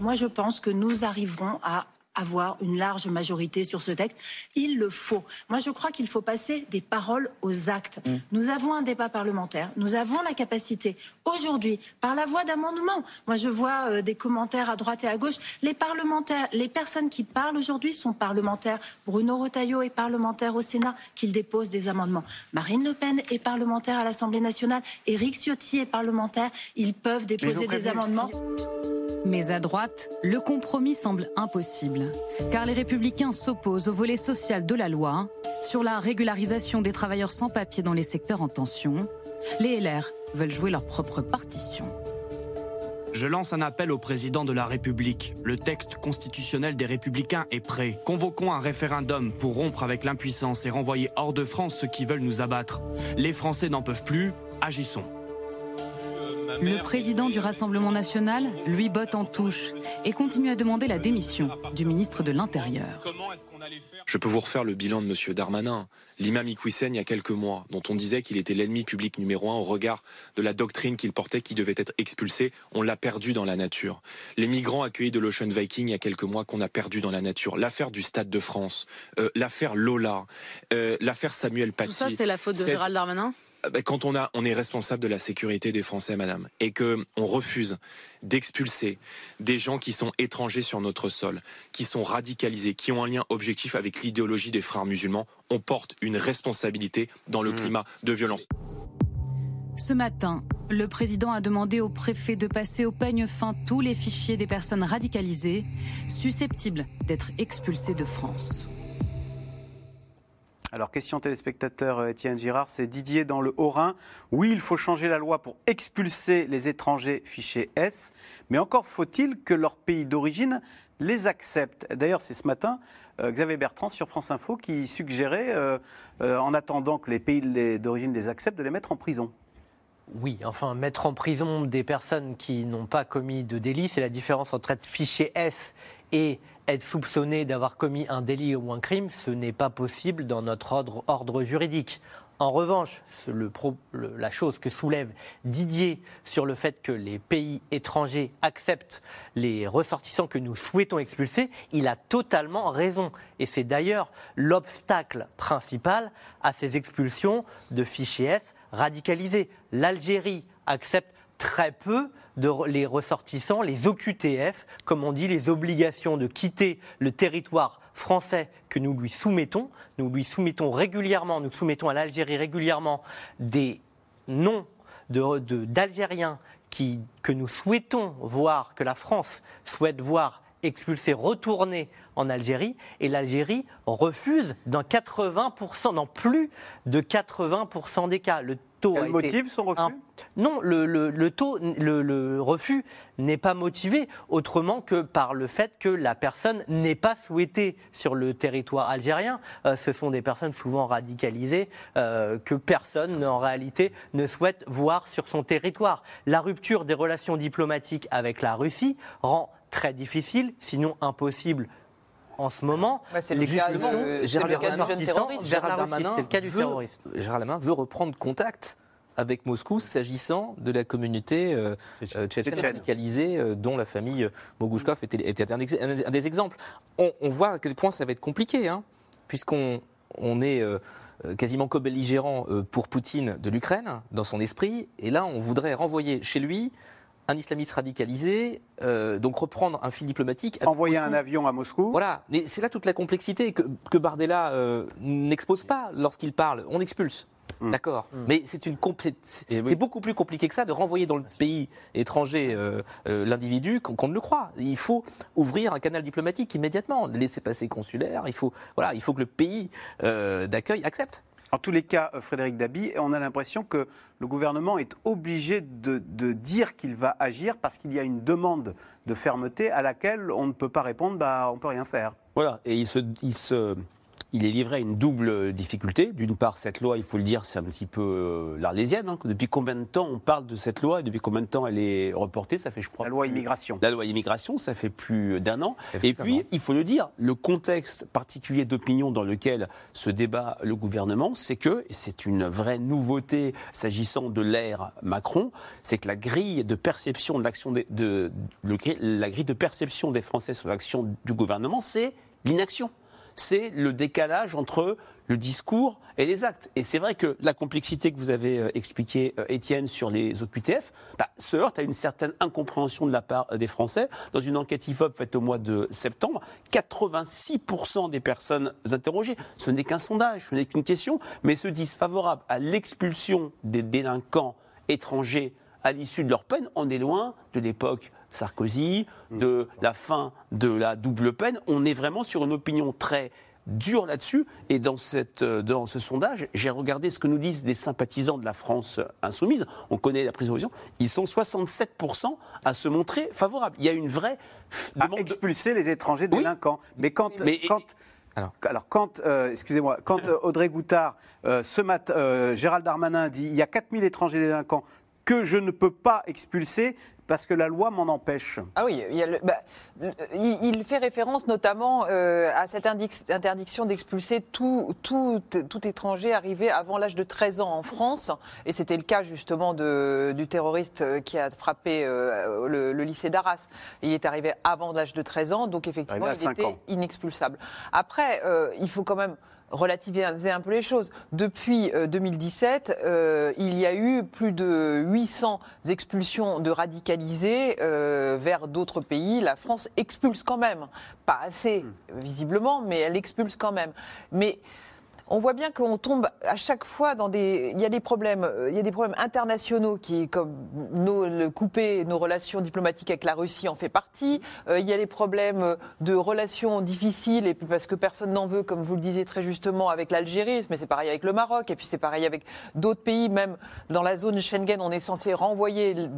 Moi, je pense que nous arriverons à avoir une large majorité sur ce texte. Il le faut. Moi, je crois qu'il faut passer des paroles aux actes. Nous avons un débat parlementaire. Nous avons la capacité, aujourd'hui, par la voie d'amendement. Moi, je vois euh, des commentaires à droite et à gauche. Les parlementaires, les personnes qui parlent aujourd'hui sont parlementaires. Bruno Retailleau est parlementaire au Sénat, qu'il dépose des amendements. Marine Le Pen est parlementaire à l'Assemblée nationale. Éric Ciotti est parlementaire. Ils peuvent déposer des amendements. Mais à droite, le compromis semble impossible, car les républicains s'opposent au volet social de la loi sur la régularisation des travailleurs sans papier dans les secteurs en tension. Les LR veulent jouer leur propre partition. Je lance un appel au président de la République. Le texte constitutionnel des Républicains est prêt. Convoquons un référendum pour rompre avec l'impuissance et renvoyer hors de France ceux qui veulent nous abattre. Les Français n'en peuvent plus. Agissons. Le président du Rassemblement national, lui, botte en touche et continue à demander la démission du ministre de l'Intérieur. Je peux vous refaire le bilan de M. Darmanin. L'imam Iqwisen, il y a quelques mois, dont on disait qu'il était l'ennemi public numéro un au regard de la doctrine qu'il portait qui devait être expulsé, on l'a perdu dans la nature. Les migrants accueillis de l'Ocean Viking il y a quelques mois qu'on a perdu dans la nature. L'affaire du Stade de France, euh, l'affaire Lola, euh, l'affaire Samuel Paty. Tout ça, c'est la faute de Gérald Darmanin? Quand on, a, on est responsable de la sécurité des Français, madame, et que on refuse d'expulser des gens qui sont étrangers sur notre sol, qui sont radicalisés, qui ont un lien objectif avec l'idéologie des frères musulmans, on porte une responsabilité dans le climat de violence. Ce matin, le président a demandé au préfet de passer au peigne fin tous les fichiers des personnes radicalisées susceptibles d'être expulsées de France. Alors, question téléspectateur euh, Étienne Girard, c'est Didier dans le Haut-Rhin. Oui, il faut changer la loi pour expulser les étrangers fichés S, mais encore faut-il que leur pays d'origine les accepte. D'ailleurs, c'est ce matin euh, Xavier Bertrand sur France Info qui suggérait, euh, en attendant que les pays d'origine les acceptent, de les mettre en prison. Oui, enfin, mettre en prison des personnes qui n'ont pas commis de délit, c'est la différence entre être fiché S et être soupçonné d'avoir commis un délit ou un crime. Ce n'est pas possible dans notre ordre, juridique. En revanche, la chose que soulève Didier sur le fait que les pays étrangers acceptent les ressortissants que nous souhaitons expulser, il a totalement raison. Et c'est d'ailleurs l'obstacle principal à ces expulsions de fichiers radicalisés. L'Algérie accepte très peu les ressortissants, les OQTF, comme on dit, les obligations de quitter le territoire français que nous lui soumettons. Nous lui soumettons régulièrement, nous soumettons à l'Algérie régulièrement des noms d'Algériens que nous souhaitons voir, que la France souhaite voir expulsés, retournés en Algérie, et l'Algérie refuse dans 80%, dans plus de 80% des cas. Taux Elle a été motive son refus un- Non, le, le- le taux, le, le refus n'est pas motivé autrement que par le fait que la personne n'est pas souhaitée sur le territoire algérien. Euh, ce sont des personnes souvent radicalisées euh, que personne en réalité ne souhaite voir sur son territoire. La rupture des relations diplomatiques avec la Russie rend très difficile, sinon impossible en ce moment. Ouais, c'est le le cas du jeune ressortissants terroriste. vers la Russie. C'est le cas du veut, terroriste. Gérald Darmanin veut reprendre contact avec Moscou s'agissant de la communauté euh, euh, tchétchène radicalisée euh, dont la famille Mogouchkov était, était un, ex- un- un des exemples. On, on voit à quel point ça va être compliqué, hein, puisqu'on on est euh, quasiment co-belligérant euh, pour Poutine de l'Ukraine, dans son esprit, et là on voudrait renvoyer chez lui un islamiste radicalisé, euh, donc reprendre un fil diplomatique. Envoyer Moscou. un avion à Moscou. Voilà, mais c'est là toute la complexité que, que Bardella euh, n'expose pas lorsqu'il parle. On expulse. D'accord. Mais c'est une c'est- beaucoup plus compliqué que ça de renvoyer dans le pays étranger euh, euh, l'individu qu'on ne le croit. Il faut ouvrir un canal diplomatique immédiatement, laisser passer consulaire. Il faut voilà, il faut que le pays euh, d'accueil accepte. En tous les cas, euh, Frédéric Dabi, on a l'impression que le gouvernement est obligé de, dire qu'il va agir parce qu'il y a une demande de fermeté à laquelle on ne peut pas répondre, bah, on ne peut rien faire. Voilà, et il, se, il est livré à une double difficulté. D'une part, cette loi, il faut le dire, c'est un petit peu euh, l'arlésienne. hein. Depuis combien de temps on parle de cette loi et depuis combien de temps elle est reportée? Ça fait, je crois. La loi immigration. La loi immigration, ça fait plus d'un an. Et puis, il faut le dire, le contexte particulier d'opinion dans lequel se débat le gouvernement, c'est que, et c'est une vraie nouveauté s'agissant de l'ère Macron, c'est que la grille de perception de l'action de, la grille de perception des Français sur l'action du gouvernement, c'est l'inaction. C'est le décalage entre le discours et les actes. Et c'est vrai que la complexité que vous avez euh, expliquée, euh, Étienne, sur les OQTF, bah, se heurte à une certaine incompréhension de la part euh, des Français. Dans une enquête IFOP faite au mois de septembre, 86% des personnes interrogées, ce n'est qu'un sondage, ce n'est qu'une question, mais se disent favorables à l'expulsion des délinquants étrangers à l'issue de leur peine. On est loin de l'époque Sarkozy, de la fin de la double peine. On est vraiment sur une opinion très dure là-dessus. Et dans, cette, euh, dans ce sondage, j'ai regardé ce que nous disent des sympathisants de la France insoumise. On connaît la prise de position. Ils sont 67% à se montrer favorables. Il y a une vraie À demande de- expulser les étrangers délinquants. Mais quand, Mais- quand, Alors. alors, quand, euh, excusez-moi, quand euh, Audrey Goutard, euh, ce matin, euh, Gérald Darmanin dit il y a 4000 étrangers délinquants que je ne peux pas expulser parce que la loi m'en empêche. Ah oui, il, le- bah, il- il fait référence notamment euh, à cette interdiction d'expulser tout, tout, tout étranger arrivé avant l'âge de 13 ans en France. Et c'était le cas justement de, du terroriste euh, qui a frappé euh, le, le lycée d'Arras. Il est arrivé avant l'âge de 13 ans, donc effectivement, à il 5 était ans. inexpulsable. Après, euh, il faut quand même relativiser un peu les choses. Depuis euh, 2017, euh, il y a eu plus de 800 expulsions de radicalisés euh, vers d'autres pays. La France expulse quand même, pas assez visiblement, mais elle expulse quand même. Mais on voit bien qu'on tombe à chaque fois dans des. Il y a des problèmes, euh, il y a des problèmes internationaux qui, comme nos, le couper nos relations diplomatiques avec la Russie en fait partie. Euh, il y a les problèmes de relations difficiles et puis parce que personne n'en veut, comme vous le disiez très justement, avec l'Algérie, mais c'est pareil avec le Maroc et puis c'est pareil avec d'autres pays. Même dans la zone Schengen, on est censé renvoyer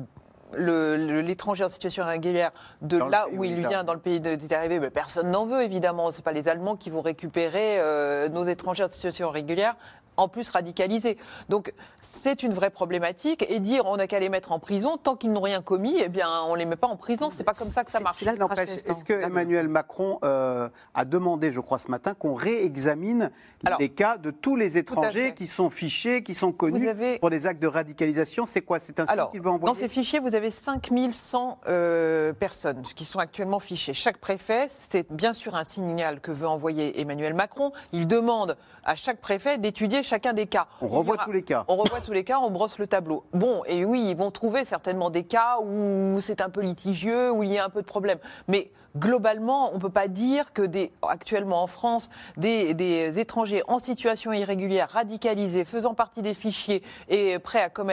l'étranger en situation irrégulière de Dans là où il vient, dans le pays de- d'où arrivé, mais personne n'en veut évidemment. C'est pas les Allemands qui vont récupérer euh, nos étrangers en situation irrégulière. En plus radicalisés. Donc c'est une vraie problématique et dire on n'a qu'à les mettre en prison tant qu'ils n'ont rien commis, eh bien on les met pas en prison. C'est pas comme ça que ça marche. Est-ce que Emmanuel Macron euh, a demandé, je crois ce matin, qu'on réexamine Alors, les cas de tous les étrangers qui sont fichés, qui sont connus avez- pour des actes de radicalisation? C'est quoi? C'est un signe qu'il veut envoyer? dans ces fichiers, vous avez 5100 euh, personnes qui sont actuellement fichées. Chaque préfet, c'est bien sûr un signal que veut envoyer Emmanuel Macron. Il demande à chaque préfet d'étudier chacun des cas. On revoit dira- tous les cas. On revoit tous les cas, on brosse le tableau. Bon, et oui, ils vont trouver certainement des cas où c'est un peu litigieux, où il y a un peu de problème. Mais globalement, on ne peut pas dire que actuellement en France, des, étrangers en situation irrégulière, radicalisés, faisant partie des fichiers et à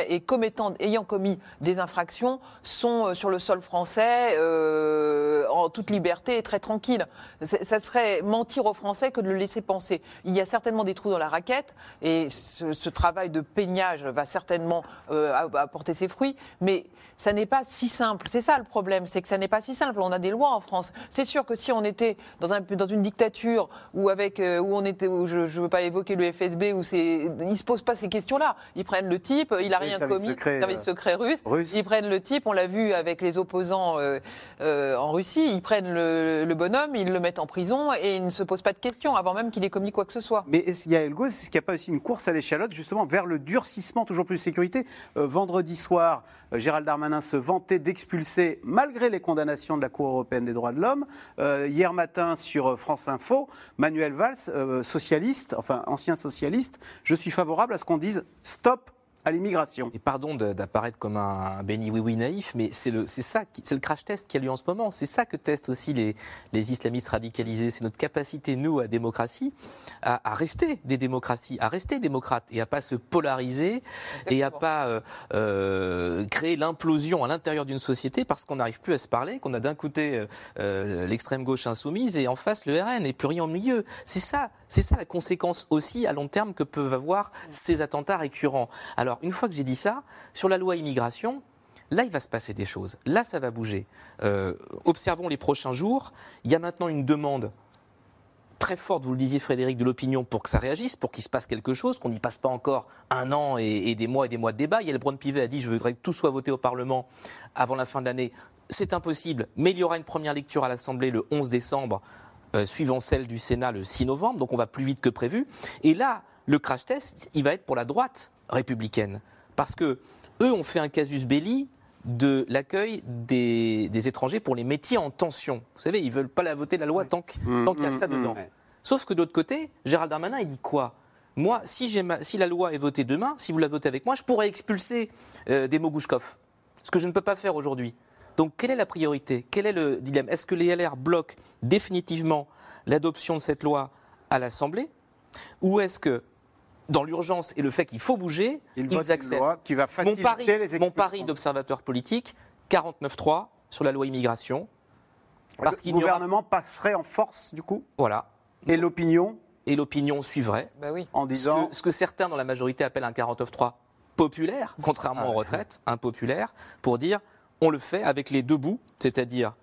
et commettant, ayant commis des infractions, sont euh, sur le sol français euh, en toute liberté et très tranquille. Ça serait mentir aux Français que de le laisser penser. Il y a certainement des trous dans la raquette et ce, ce travail de peignage va certainement euh, apporter ses fruits, mais ça n'est pas si simple. C'est ça le problème, c'est que ça n'est pas si simple. On a des lois en France. C'est sûr que si on était dans, un, dans une dictature où avec euh, où on était, où je ne veux pas évoquer le FSB, où c'est, ils se posent pas ces questions-là. Ils prennent le type, il a Oui, rien commis, secret, service euh, secret russe. russe. Ils prennent le type, on l'a vu avec les opposants euh, euh, en Russie. Ils prennent le, le bonhomme, ils le mettent en prison et ils ne se posent pas de questions avant même qu'il ait commis quoi que ce soit. Mais est-ce qu'il y a Elgo, est-ce qu'il n'y a pas aussi une course à l'échalote justement vers le durcissement toujours plus de sécurité Vendredi soir, Gérald Darmanin se vantait d'expulser, malgré les condamnations de la Cour européenne des droits de l'homme. Euh, hier matin sur France Info, Manuel Valls, euh, socialiste, enfin ancien socialiste, je suis favorable à ce qu'on dise stop à l'immigration. Et pardon d'apparaître comme un béni oui-oui naïf, mais c'est le, ça, c'est le crash test qui a lieu en ce moment. C'est ça que testent aussi les, les islamistes radicalisés. C'est notre capacité, nous, à démocratie, à, à rester des démocraties, à rester démocrates et à pas se polariser et à pas euh, euh, créer l'implosion à l'intérieur d'une société parce qu'on n'arrive plus à se parler, qu'on a d'un côté euh, euh, l'extrême gauche insoumise et en face le RN et plus rien au milieu. C'est ça, c'est ça la conséquence aussi à long terme que peuvent avoir ces attentats récurrents. Alors une fois que j'ai dit ça, sur la loi immigration, Là, il va se passer des choses. Là, ça va bouger. Euh, observons les prochains jours. Il y a maintenant une demande très forte, vous le disiez Frédéric, de l'opinion pour que ça réagisse, pour qu'il se passe quelque chose, qu'on n'y passe pas encore un an et, et des mois et des mois de débat. Yael Braun-Pivet a dit je voudrais que tout soit voté au Parlement avant la fin de l'année. C'est impossible, mais il y aura une première lecture à l'Assemblée le 11 décembre, euh, suivant celle du Sénat le 6 novembre, donc on va plus vite que prévu. Et là, le crash test, il va être pour la droite républicaine. Parce que eux ont fait un casus belli de l'accueil des, des étrangers pour les métiers en tension. Vous savez, ils veulent pas la voter la loi tant que- tant qu'il y a mmh, ça mmh, dedans. Sauf que de l'autre côté, Gérald Darmanin, il dit quoi? Moi, si, j'ai ma- si la loi est votée demain, si vous la votez avec moi, je pourrais expulser euh, des Mogouchkov. Ce que je ne peux pas faire aujourd'hui. Donc, quelle est la priorité? Quel est le dilemme? Est-ce que les LR bloquent définitivement l'adoption de cette loi à l'Assemblée? Ou est-ce que, dans l'urgence et le fait qu'il faut bouger, Il ils une acceptent? loi qui va mon faciliter pari, mon pari d'observateur politique, 49-3 sur la loi immigration. Parce le aura gouvernement passerait en force du coup? Voilà. Et l'opinion? Et l'opinion suivrait. Bah oui. En disant. Ce que, ce que certains dans la majorité appellent un 49-3 populaire, contrairement Ah aux retraites, impopulaire, pour dire on le fait avec les deux bouts, c'est-à-dire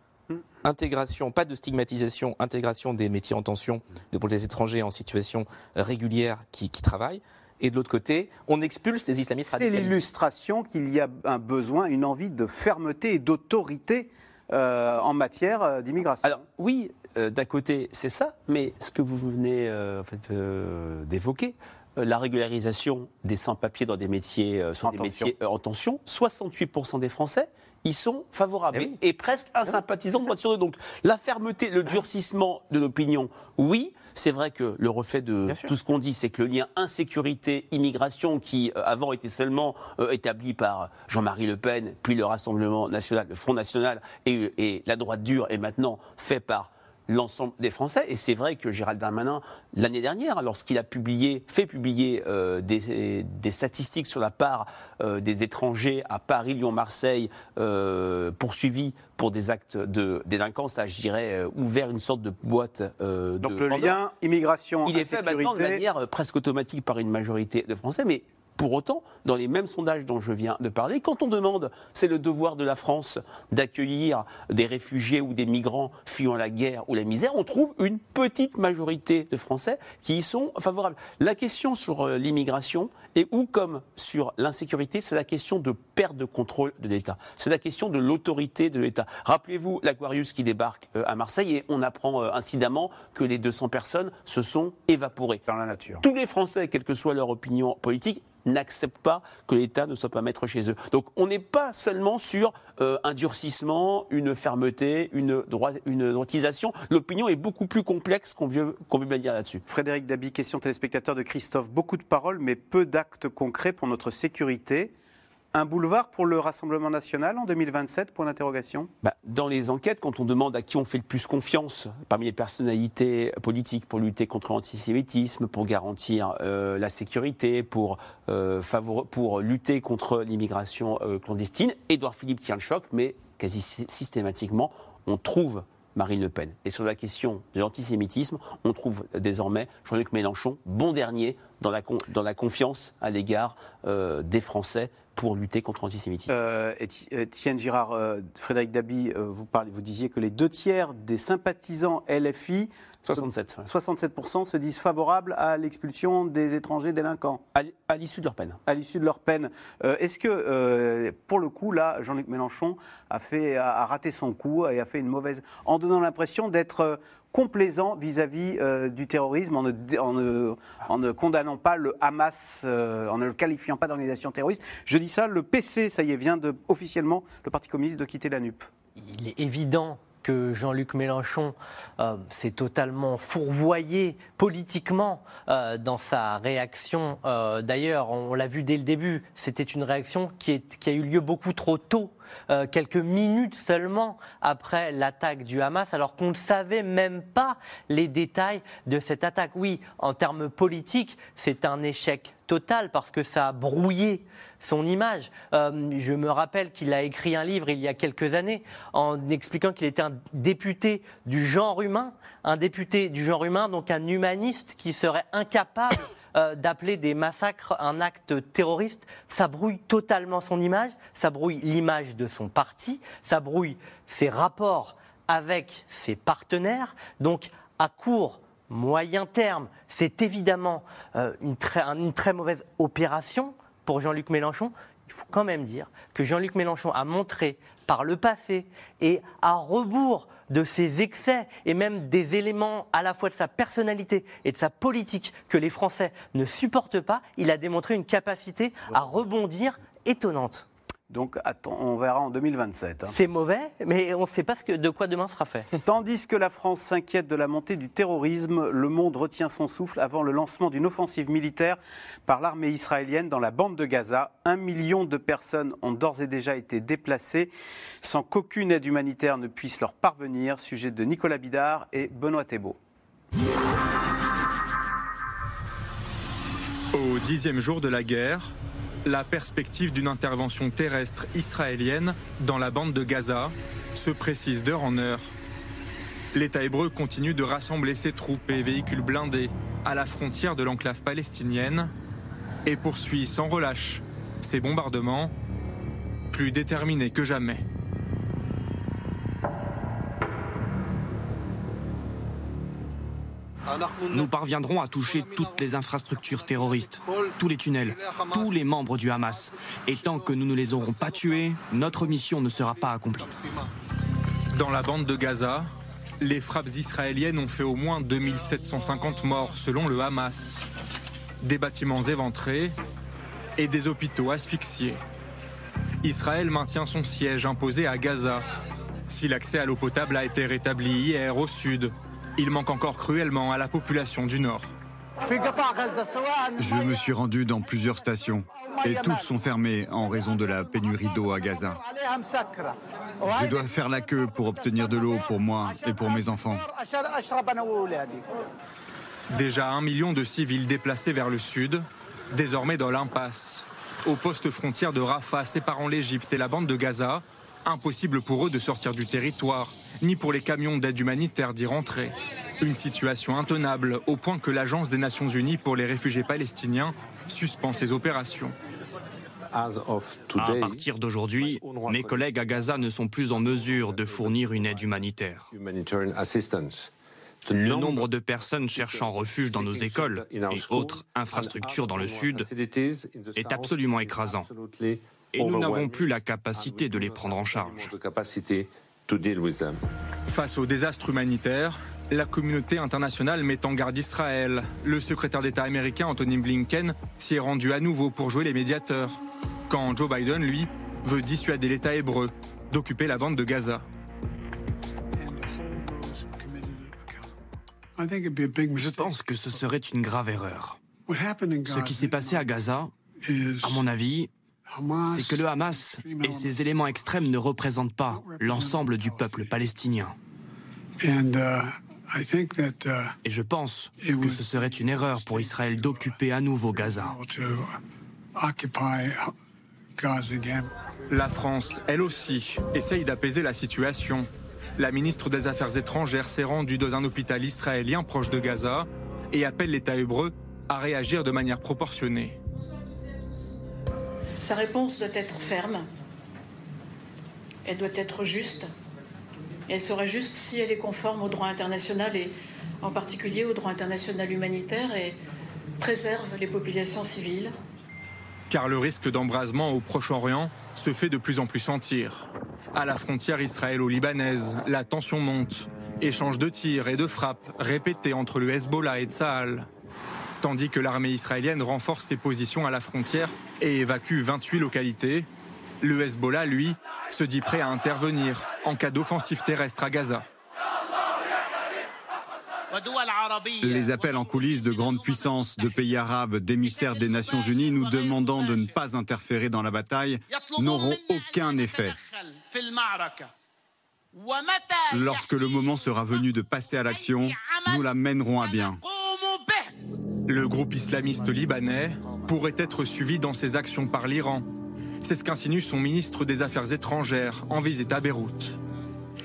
intégration, pas de stigmatisation, intégration des métiers en tension pour les étrangers en situation régulière qui, qui travaillent. Et de l'autre côté, on expulse les islamistes C'est l'illustration qu'il y a un besoin, une envie de fermeté et d'autorité euh, en matière euh, d'immigration. Alors oui, euh, d'un côté c'est ça, mais ce que vous venez euh, en fait, d'évoquer, la régularisation des sans-papiers dans des métiers, sont En des tension. métiers en tension, 68% des Français ils sont favorables Eh et, oui. et presque un sympathisant de sur eux. Donc la fermeté, le durcissement de l'opinion, oui. C'est vrai que le reflet de tout ce qu'on dit, c'est que le lien insécurité-immigration, qui euh, avant était seulement euh, établi par Jean-Marie Le Pen, puis le Rassemblement national, le Front national et, et la droite dure, est maintenant fait par l'ensemble des Français. Et c'est vrai que Gérald Darmanin, l'année dernière, lorsqu'il a publié, fait publier euh, des, des statistiques sur la part euh, des étrangers à Paris, Lyon, Marseille, euh, poursuivis pour des actes de délinquance, a, je dirais, ouvert une sorte de boîte Donc de le lien immigration Il est fait maintenant de manière presque automatique par une majorité de Français, mais pour autant, dans les mêmes sondages dont je viens de parler, quand on demande, c'est le devoir de la France d'accueillir des réfugiés ou des migrants fuyant la guerre ou la misère, on trouve une petite majorité de Français qui y sont favorables. La question sur euh, l'immigration, et ou comme sur l'insécurité, c'est la question de perte de contrôle de l'État. C'est la question de l'autorité de l'État. Rappelez-vous l'Aquarius qui débarque euh, à Marseille et on apprend euh, incidemment que les 200 personnes se sont évaporées. Dans la nature. Tous les Français, quelle que soit leur opinion politique, n'acceptent pas que l'État ne soit pas maître chez eux. Donc on n'est pas seulement sur euh, un durcissement, une fermeté, une, droit, une droitisation. L'opinion est beaucoup plus complexe qu'on veut, qu'on veut bien dire là-dessus. Frédéric Dabi, question téléspectateur de Christophe. Beaucoup de paroles, mais peu d'actes concrets pour notre sécurité. Un boulevard pour le Rassemblement national en 2027 Point d'interrogation. Bah, dans les enquêtes, quand on demande à qui on fait le plus confiance parmi les personnalités politiques pour lutter contre l'antisémitisme, pour garantir euh, la sécurité, pour, euh, pour lutter contre l'immigration euh, clandestine, Édouard Philippe tient le choc, mais quasi sy- systématiquement, on trouve Marine Le Pen. Et sur la question de l'antisémitisme, on trouve désormais Jean-Luc Mélenchon, bon dernier dans la, confiance à l'égard euh, des Français pour lutter contre l'antisémitisme. Euh, Éti- Étienne Girard, euh, Frédéric Dabi, euh, vous, vous disiez que les deux tiers des sympathisants LFI, 67, ouais. 67% se disent favorables à l'expulsion des étrangers délinquants. À l'issue de leur peine. À l'issue de leur peine. Euh, Est-ce que, euh, pour le coup, là, Jean-Luc Mélenchon a, fait, a, a raté son coup et a fait une mauvaise. en donnant l'impression d'être. euh, complaisant vis-à-vis euh, du terrorisme en ne, dé- en, ne, en ne condamnant pas le Hamas, euh, en ne le qualifiant pas d'organisation terroriste? Je dis ça, le PC, ça y est, vient de, officiellement, le Parti communiste, de quitter la NUP. il est évident que Jean-Luc Mélenchon euh, s'est totalement fourvoyé politiquement euh, dans sa réaction. Euh, D'ailleurs, on, l'a vu dès le début, c'était une réaction qui, a eu lieu beaucoup trop tôt, euh, quelques minutes seulement après l'attaque du Hamas, alors qu'on ne savait même pas les détails de cette attaque. Oui, en termes politiques, c'est un échec total parce que ça a brouillé son image. Euh, je me rappelle qu'il a écrit un livre il y a quelques années en expliquant qu'il était un député du genre humain, un député du genre humain, donc un humaniste qui serait incapable euh, d'appeler des massacres un acte terroriste. Ça brouille totalement son image, ça brouille l'image de son parti, ça brouille ses rapports avec ses partenaires. Donc, à court, moyen terme, c'est évidemment euh, une, très, une très mauvaise opération pour Jean-Luc Mélenchon. Il faut quand même dire que Jean-Luc Mélenchon a montré par le passé et à rebours de ses excès et même des éléments à la fois de sa personnalité et de sa politique que les Français ne supportent pas, il a démontré une capacité à rebondir étonnante. Donc, on verra en 2027. hein. C'est mauvais, mais on ne sait pas ce que, de quoi demain sera fait. (laughs) Tandis que la France s'inquiète de la montée du terrorisme, le monde retient son souffle avant le lancement d'une offensive militaire par l'armée israélienne dans la bande de Gaza. Un million de personnes ont d'ores et déjà été déplacées sans qu'aucune aide humanitaire ne puisse leur parvenir. Sujet de Nicolas Bidard et Benoît Thébault. Au dixième jour de la guerre, la perspective d'une intervention terrestre israélienne dans la bande de Gaza se précise d'heure en heure. L'État hébreu continue de rassembler ses troupes et véhicules blindés à la frontière de l'enclave palestinienne et poursuit sans relâche ses bombardements, plus déterminés que jamais. Nous parviendrons à toucher toutes les infrastructures terroristes, tous les tunnels, tous les membres du Hamas. Et tant que nous ne les aurons pas tués, notre mission ne sera pas accomplie. Dans la bande de Gaza, les frappes israéliennes ont fait au moins 2750 morts selon le Hamas. Des bâtiments éventrés et des hôpitaux asphyxiés. Israël maintient son siège imposé à Gaza. Si l'accès à l'eau potable a été rétabli hier au sud, il manque encore cruellement à la population du nord. Je me suis rendu dans plusieurs stations et toutes sont fermées en raison de la pénurie d'eau à Gaza. Je dois faire la queue pour obtenir de l'eau pour moi et pour mes enfants. Déjà un million de civils déplacés vers le sud, désormais dans l'impasse. Au poste frontière de Rafah séparant l'Égypte et la bande de Gaza, impossible pour eux de sortir du territoire, ni pour les camions d'aide humanitaire d'y rentrer. Une situation intenable au point que l'Agence des Nations Unies pour les réfugiés palestiniens suspend ses opérations. À partir d'aujourd'hui, mes collègues à Gaza ne sont plus en mesure de fournir une aide humanitaire. Le nombre de personnes cherchant refuge dans nos écoles et autres infrastructures dans le Sud est absolument écrasant. Et nous n'avons plus la capacité de les prendre en charge. Face au désastre humanitaire, la communauté internationale met en garde Israël. Le secrétaire d'État américain Anthony Blinken s'y est rendu à nouveau pour jouer les médiateurs. Quand Joe Biden, lui, veut dissuader l'État hébreu d'occuper la bande de Gaza. Je pense que ce serait une grave erreur. Ce qui s'est passé à Gaza, à mon avis, c'est que le Hamas et ses éléments extrêmes ne représentent pas l'ensemble du peuple palestinien. Et je pense que ce serait une erreur pour Israël d'occuper à nouveau Gaza. La France, elle aussi, essaye d'apaiser la situation. La ministre des Affaires étrangères s'est rendue dans un hôpital israélien proche de Gaza et appelle l'État hébreu à réagir de manière proportionnée. Sa réponse doit être ferme, elle doit être juste, elle sera juste si elle est conforme au droit international et en particulier au droit international humanitaire et préserve les populations civiles. Car le risque d'embrasement au Proche-Orient se fait de plus en plus sentir. À la frontière israélo-libanaise, la tension monte. Échange de tirs et de frappes répétés entre le Hezbollah et Tsahal. Tandis que l'armée israélienne renforce ses positions à la frontière et évacue 28 localités, le Hezbollah, lui, se dit prêt à intervenir en cas d'offensive terrestre à Gaza. Les appels en coulisses de grandes puissances, de pays arabes, d'émissaires des Nations Unies nous demandant de ne pas interférer dans la bataille n'auront aucun effet. Lorsque le moment sera venu de passer à l'action, nous la mènerons à bien. Le groupe islamiste libanais pourrait être suivi dans ses actions par l'Iran. C'est ce qu'insinue son ministre des Affaires étrangères en visite à Beyrouth.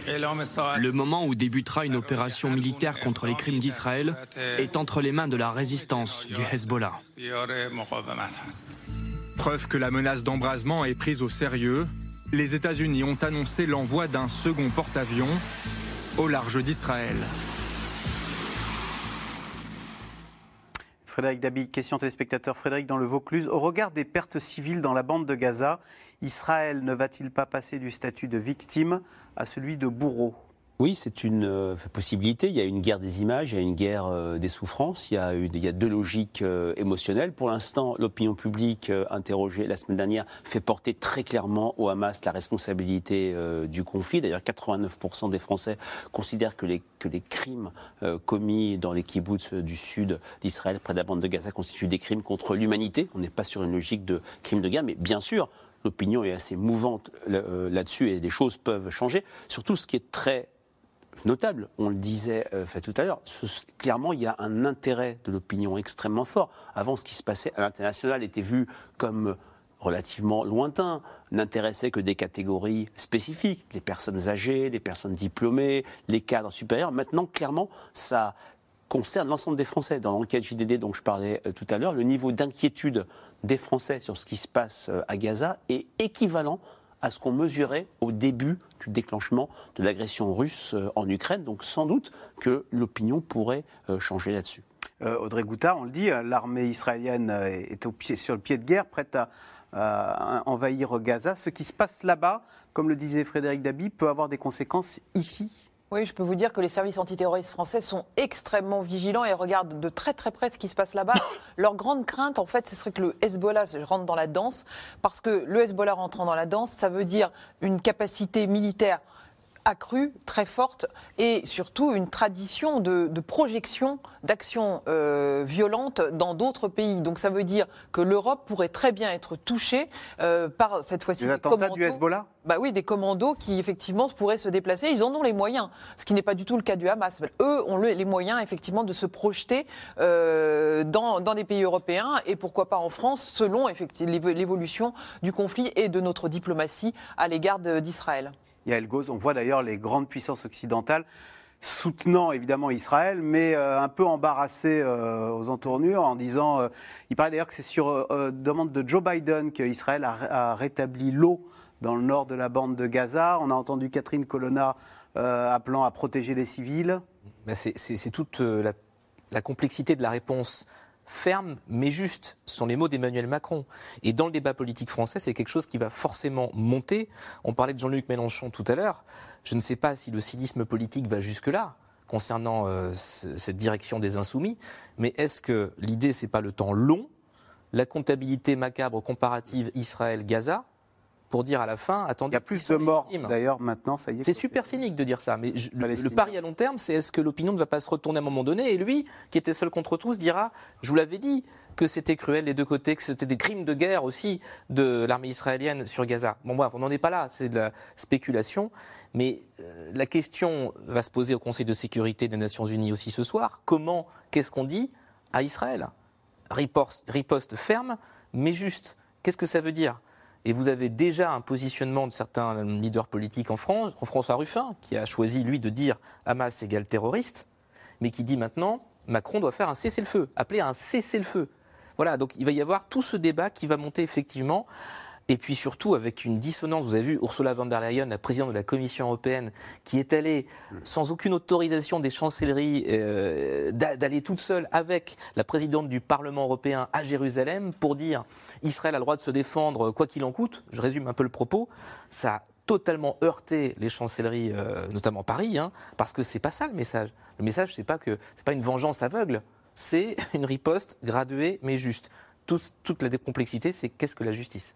Le moment où débutera une opération militaire contre les crimes d'Israël est entre les mains de la résistance du Hezbollah. Preuve que la menace d'embrasement est prise au sérieux, les États-Unis ont annoncé l'envoi d'un second porte-avions au large d'Israël. Frédéric Dabi, question téléspectateur. Frédéric dans le Vaucluse. Au regard des pertes civiles dans la bande de Gaza, Israël ne va-t-il pas passer du statut de victime à celui de bourreau? Oui, c'est une euh, possibilité. Il y a une guerre des images, il y a une guerre euh, des souffrances, il y a, deux logiques euh, émotionnelles. Pour l'instant, l'opinion publique interrogée la semaine dernière fait porter très clairement au Hamas la responsabilité du conflit. D'ailleurs, 89% des Français considèrent que les, que les crimes commis dans les kibbutz du sud d'Israël, près de la bande de Gaza, constituent des crimes contre l'humanité. On n'est pas sur une logique de crime de guerre, mais bien sûr, l'opinion est assez mouvante là-dessus et des choses peuvent changer. Surtout, ce qui est très notable. On le disait euh, tout à l'heure. Clairement, il y a un intérêt de l'opinion extrêmement fort. Avant, ce qui se passait à l'international était vu comme relativement lointain, n'intéressait que des catégories spécifiques, les personnes âgées, les personnes diplômées, les cadres supérieurs. Maintenant, clairement, ça concerne l'ensemble des Français. Dans l'enquête JDD dont je parlais euh, tout à l'heure, le niveau d'inquiétude des Français sur ce qui se passe euh, à Gaza est équivalent à ce qu'on mesurait au début du déclenchement de l'agression russe euh, en Ukraine. Donc sans doute que l'opinion pourrait euh, changer là-dessus. Euh, Audrey Goutard, on le dit, l'armée israélienne est au pied, sur le pied de guerre, prête à, envahir Gaza. Ce qui se passe là-bas, comme le disait Frédéric Dabi, peut avoir des conséquences ici Oui, je peux vous dire que les services antiterroristes français sont extrêmement vigilants et regardent de très très près ce qui se passe là-bas. (coughs) Leur grande crainte, en fait, ce serait que le Hezbollah rentre dans la danse, parce que le Hezbollah rentrant dans la danse, ça veut dire une capacité militaire accrue, très forte, et surtout une tradition de, projection d'actions euh, violentes dans d'autres pays. Donc ça veut dire que l'Europe pourrait très bien être touchée euh, par cette fois-ci des, attentats du Hezbollah? Bah oui, des commandos qui effectivement pourraient se déplacer. Ils en ont les moyens, ce qui n'est pas du tout le cas du Hamas. Eux ont les moyens effectivement de se projeter euh, dans, dans des pays européens et pourquoi pas en France, selon l'évolution du conflit et de notre diplomatie à l'égard d'Israël. Yael Goz. On voit d'ailleurs les grandes puissances occidentales soutenant évidemment Israël, mais euh, un peu embarrassées euh, aux entournures en disant, euh, il paraît d'ailleurs que c'est sur demande de Joe Biden qu'Israël a, a, rétabli l'eau dans le nord de la bande de Gaza. On a entendu Catherine Colonna appelant à protéger les civils. Ben, c'est toute la, complexité de la réponse ferme mais juste, sont les mots d'Emmanuel Macron. Et dans le débat politique français, c'est quelque chose qui va forcément monter. On parlait de Jean-Luc Mélenchon tout à l'heure. Je ne sais pas si le cynisme politique va jusque-là concernant euh, cette direction des insoumis, mais est-ce que l'idée, c'est pas le temps long, la comptabilité macabre comparative Israël-Gaza, pour dire à la fin, attendez. Il y a plus de morts d'ailleurs maintenant, ça y est. C'est super cynique de dire ça, mais le, pari à long terme, c'est est-ce que l'opinion ne va pas se retourner à un moment donné? Et lui, qui était seul contre tous, dira Je vous l'avais dit que c'était cruel des deux côtés, que c'était des crimes de guerre aussi de l'armée israélienne sur Gaza. Bon, bref, on n'en est pas là, c'est de la spéculation. Mais euh, la question va se poser au Conseil de sécurité des Nations Unies aussi ce soir. Comment, qu'est-ce qu'on dit à Israël? Riposte ferme, mais juste. Qu'est-ce que ça veut dire? Et vous avez déjà un positionnement de certains leaders politiques en France, François Ruffin, qui a choisi, lui, de dire Hamas égale terroriste, mais qui dit maintenant Macron doit faire un cessez-le-feu, appeler à un cessez-le-feu. Voilà, donc il va y avoir tout ce débat qui va monter effectivement et puis surtout avec une dissonance. Vous avez vu Ursula von der Leyen, la présidente de la Commission européenne, qui est allée sans aucune autorisation des chancelleries euh, d'aller toute seule avec la présidente du Parlement européen à Jérusalem pour dire Israël a le droit de se défendre quoi qu'il en coûte. Je résume un peu le propos. Ça a totalement heurté les chancelleries, euh, notamment Paris, hein, parce que c'est pas ça le message. Le message, c'est pas que c'est pas une vengeance aveugle, c'est une riposte graduée mais juste. toute la complexité, c'est qu'est-ce que la justice?